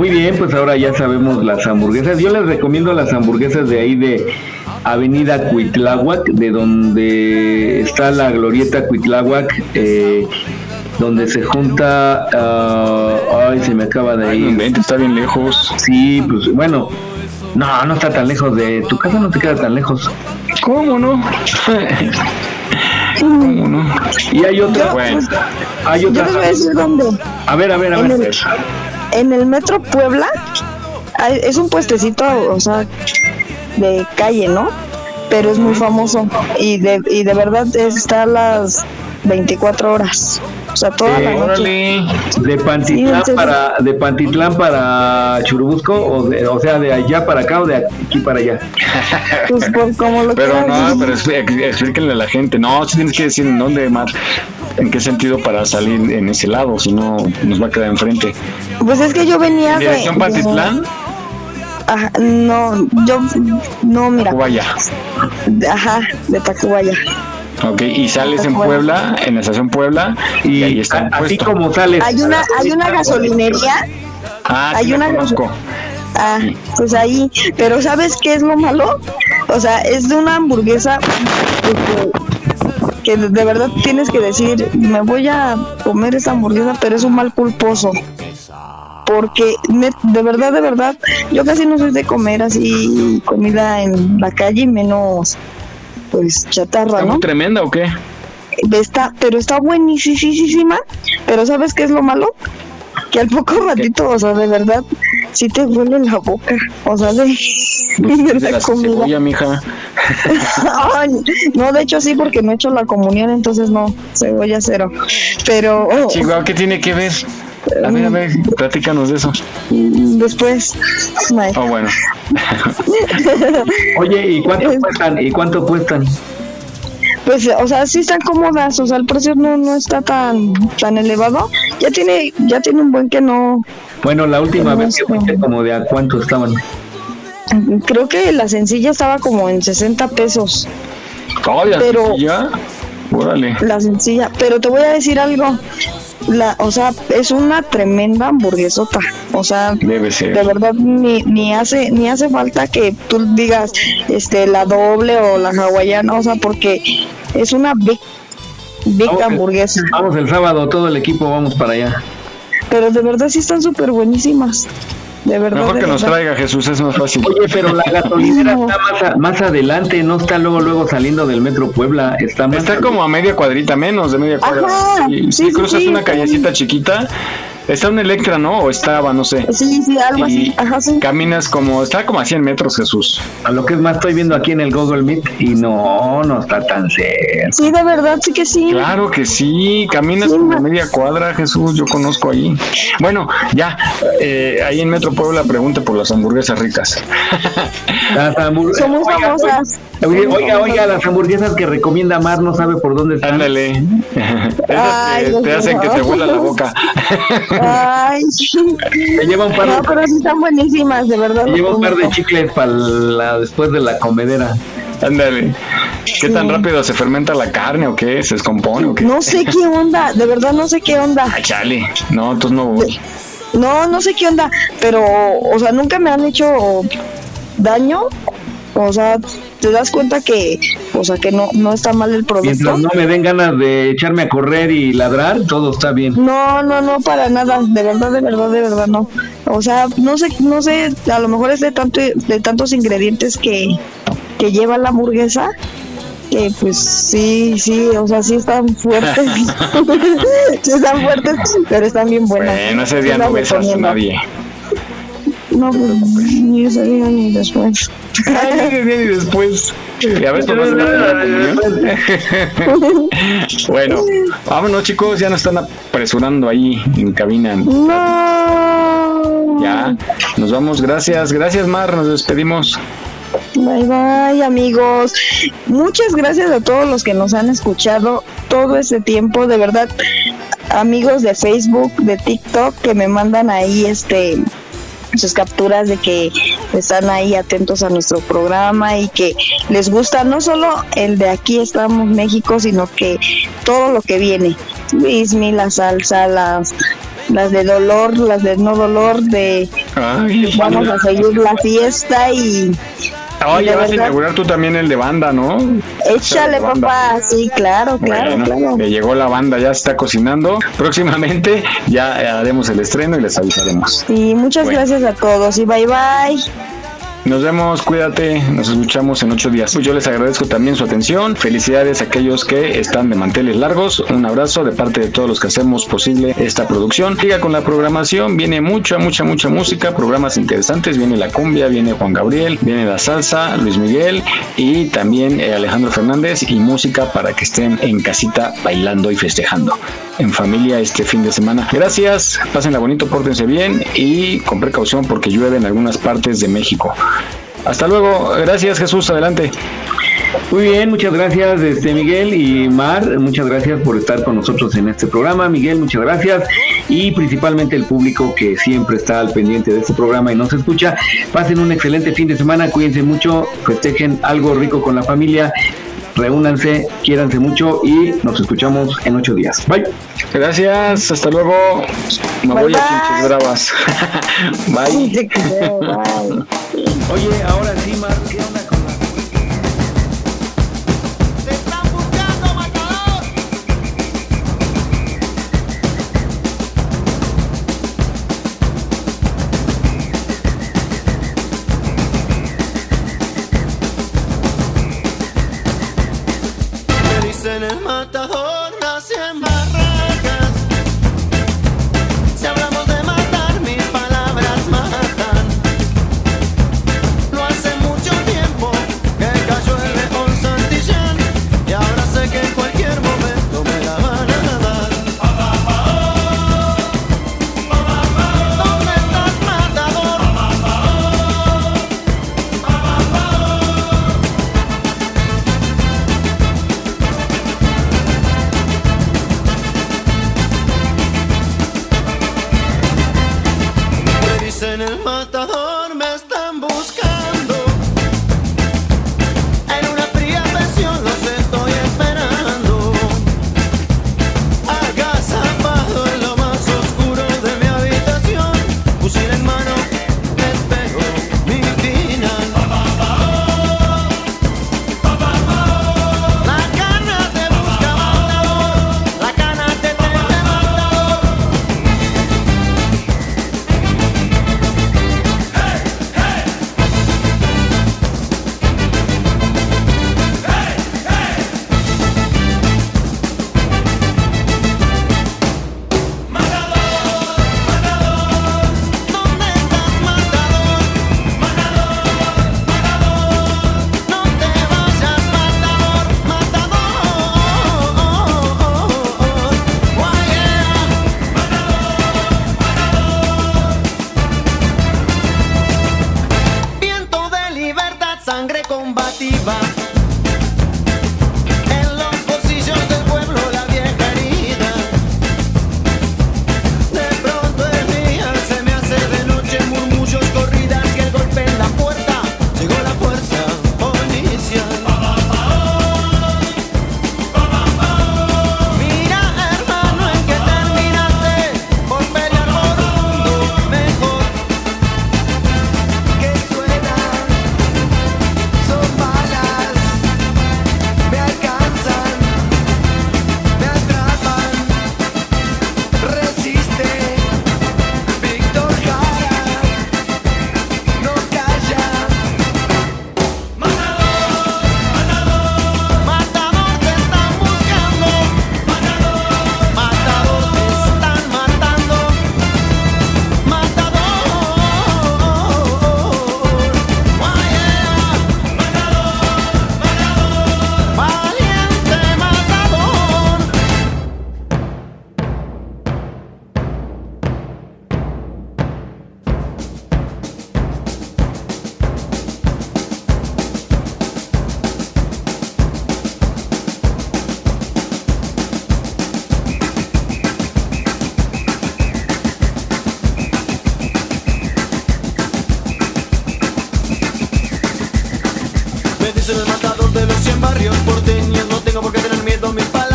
Muy bien, pues ahora ya sabemos las hamburguesas. Yo les recomiendo las hamburguesas de ahí de Avenida Cuitláhuac, de donde está la glorieta Cuitláhuac, eh, donde se junta. ah, ay, se me acaba de ir. está bien lejos. Sí, pues bueno. No, no está tan lejos de tu casa, no te queda tan lejos. ¿Cómo no? ¿Cómo no? Y hay otra, Yo- bueno, hay Yo otra. les voy a decir dónde. A ver, a ver, a En ver. En el metro Puebla es un puestecito, o sea, de calle, ¿no? Pero es muy famoso y de, y de verdad está las 24 horas. O sea, toda la noche. Órale, de Pantitlán Sí, para de Pantitlán para Churubusco o, de- o sea de allá para acá o de aquí para allá. Pues por como lo Pero no, pero expl- explíquenle a la gente. No, sí tienes que decir en dónde, Mar. ¿En qué sentido para salir en ese lado? Si no, nos va a quedar enfrente. Pues es que yo venía ¿En de. dirección de- Pantitlán? Ajá, no, yo. No, mira. Tacubaya. Ajá, de Tacubaya. Ok, y sales en Puebla, en la estación Puebla, y, ahí está Así como sales. Hay una, hay una gasolinería. Ah, hay sí, una conozco. Ah, pues ahí. Pero ¿sabes qué es lo malo? O sea, es de una hamburguesa que, que de verdad tienes que decir, me voy a comer esa hamburguesa, pero es un mal culposo. Porque de verdad, de verdad, yo casi no soy de comer así comida en la calle, menos pues chatarra, ¿Está ¿no? muy tremenda o qué? Está, pero está buenísima. Pero ¿sabes qué es lo malo? Que al poco ratito, o sea, de verdad, sí te huele la boca. O sea, de, de De la la comida. cebolla, mija. Ay, no, de hecho sí, porque no he hecho la comunión, entonces no, cebolla cero. Pero oh, Chihuahua, ¿qué tiene que ver? A ver, a ver, platícanos de eso. después, ay. Oh, bueno. Oye, ¿y cuánto cuestan? ¿Y cuánto cuestan? pues, o sea, sí están cómodas, o sea, el precio no, no está tan, tan elevado. Ya tiene, ya tiene un buen que no, Bueno, la última vez que fuiste como de a cuánto estaban. creo que la sencilla estaba como en 60 pesos. Todavía, Pero- ya. Órale. La sencilla, pero te voy a decir algo. La, o sea, es una tremenda hamburguesota. O sea, Debe ser. de verdad ni, ni hace ni hace falta que tú digas este la doble o la hawaiana, o sea, porque es una big big Vamos el- hamburguesa. Vamos el sábado, todo el equipo vamos para allá. Pero de verdad sí están súper buenísimas. De verdad. Mejor de que nos verdad. traiga Jesús, es más fácil. Oye, pero la gasolinera está más, a- más adelante, no está luego luego saliendo del metro Puebla, está más Está como a media cuadrita, menos de media cuadra. Ajá, Sí, sí, si sí, cruzas sí, una callecita chiquita, está un Electra, ¿no? O estaba, no sé. Sí, sí, algo así. Ajá, sí. Caminas como, está como a 100 metros, Jesús. A lo que es más, estoy viendo aquí en el Google Meet y no, no está tan cerca. Sí, de verdad, sí que sí. Claro que sí, caminas como media cuadra, Jesús, yo conozco ahí. Bueno, ya, eh, ahí en Metro Puebla pregunte por las hamburguesas ricas. Las hamburguesas. Son muy famosas. Oye, oiga, oiga, las hamburguesas que recomienda Mar no sabe por dónde están. Ándale. Ay, te, hacen que te vuela la boca. Ay, Te lleva un par de, no, pero sí están buenísimas, de verdad. te lleva un par de chicles para la, después de la comedera. Ándale. ¿Qué tan rápido se fermenta la carne o qué? ¿Se descompone o qué? No sé qué onda, de verdad no sé qué onda. Ay, chale. No, entonces no voy. No, no sé qué onda, pero, o sea, nunca me han hecho daño. O sea, te das cuenta que, o sea, que no, no está mal el producto. Mientras no me den ganas de echarme a correr y ladrar, todo está bien. No, no, no, para nada, de verdad, de verdad, de verdad, no. O sea, no sé, no sé, a lo mejor es de tanto, de tantos ingredientes que, que lleva la hamburguesa, que pues sí, sí, o sea, sí están fuertes, sí están fuertes, pero están bien buenas. Bueno, ese día no besas a nadie. No, pues, ni ese día ni después. Ay, ni después. Da la comunión. Bueno, vámonos chicos, ya nos están apresurando ahí en cabina. No. Ya, nos vamos, gracias, gracias Mar, nos despedimos. Bye bye amigos. Muchas gracias a todos los que nos han escuchado todo este tiempo, de verdad. Amigos de Facebook, de TikTok que me mandan ahí este sus capturas de que están ahí atentos a nuestro programa y que les gusta no solo el de aquí estamos México, sino que todo lo que viene. Luismi, la salsa, las las de dolor, las de no dolor, de Ay, vamos a seguir la fiesta y Oye, de vas a inaugurar tú también el de banda, ¿no? Échale, papá. Sí, claro, claro, Bueno, claro. que llegó la banda, ya está cocinando. Próximamente ya haremos el estreno y les avisaremos. Sí, muchas Bueno. gracias a todos y bye bye. Nos vemos, cuídate, nos escuchamos en ocho días. Yo les agradezco también su atención. Felicidades a aquellos que están de manteles largos. Un abrazo de parte de todos los que hacemos posible esta producción. Siga con la programación, viene mucha, mucha, mucha música, programas interesantes. Viene la cumbia, viene Juan Gabriel, viene la salsa, Luis Miguel y también eh, Alejandro Fernández y música para que estén en casita bailando y festejando en familia este fin de semana. Gracias, pásenla bonito, pórtense bien y con precaución porque llueve en algunas partes de México. Hasta luego, gracias Jesús, adelante. Muy bien, muchas gracias este Miguel y Mar, muchas gracias por estar con nosotros en este programa. Miguel, muchas gracias y principalmente el público que siempre está al pendiente de este programa y nos escucha. Pasen un excelente fin de semana, cuídense mucho, festejen algo rico con la familia, reúnanse, quiéranse mucho y nos escuchamos en ocho días. Bye. Gracias, hasta luego. Me Bye, voy bye. a Pinches Bravas. bye. Oye, ahora sí, Mar, ¿qué onda No me fal...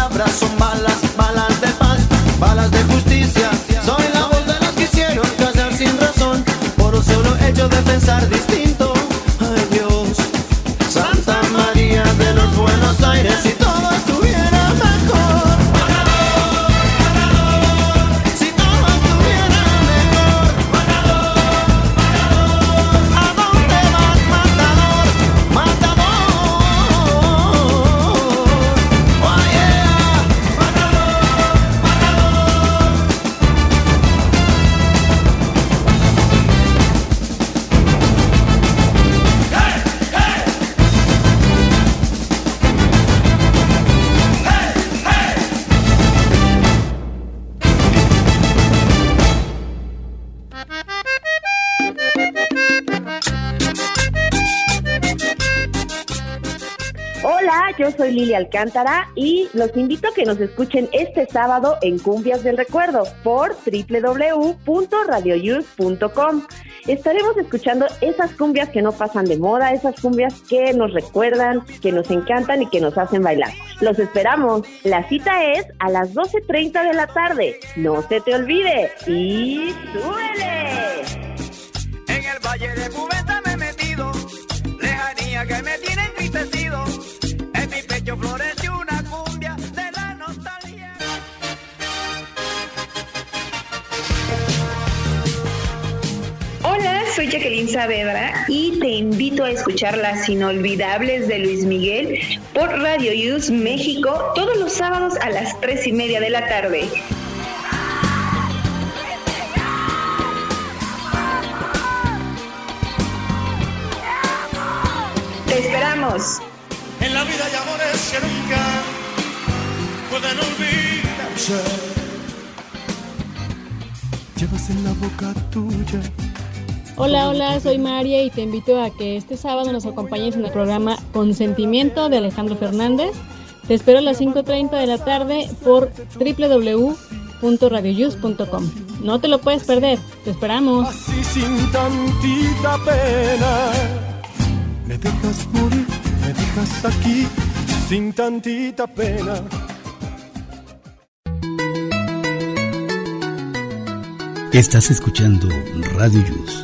Alcántara y los invito a que nos escuchen este sábado en Cumbias del Recuerdo por www.radioyus.com. Estaremos escuchando esas cumbias que no pasan de moda, esas cumbias que nos recuerdan, que nos encantan y que nos hacen bailar. Los esperamos. La cita es a las 12.30 de la tarde. No se te olvide. Y súbele. En el valle de Cubeta me he metido, lejanía que me tiene entristecido. Soy Jacqueline Saavedra y te invito a escuchar las inolvidables de Luis Miguel por Radio Use México todos los sábados a las tres y media de la tarde. Te esperamos. En la vida hay amores que nunca pueden olvidarse. Llevas en la boca tuya. Hola, hola, soy María y te invito a que este sábado nos acompañes en el programa Consentimiento de Alejandro Fernández. Te espero a las 5.30 de la tarde por www.radioyus.com. No te lo puedes perder, te esperamos. Así sin tantita pena. Me dejas morir, me dejas aquí sin tantita pena. Estás escuchando Radio Yus,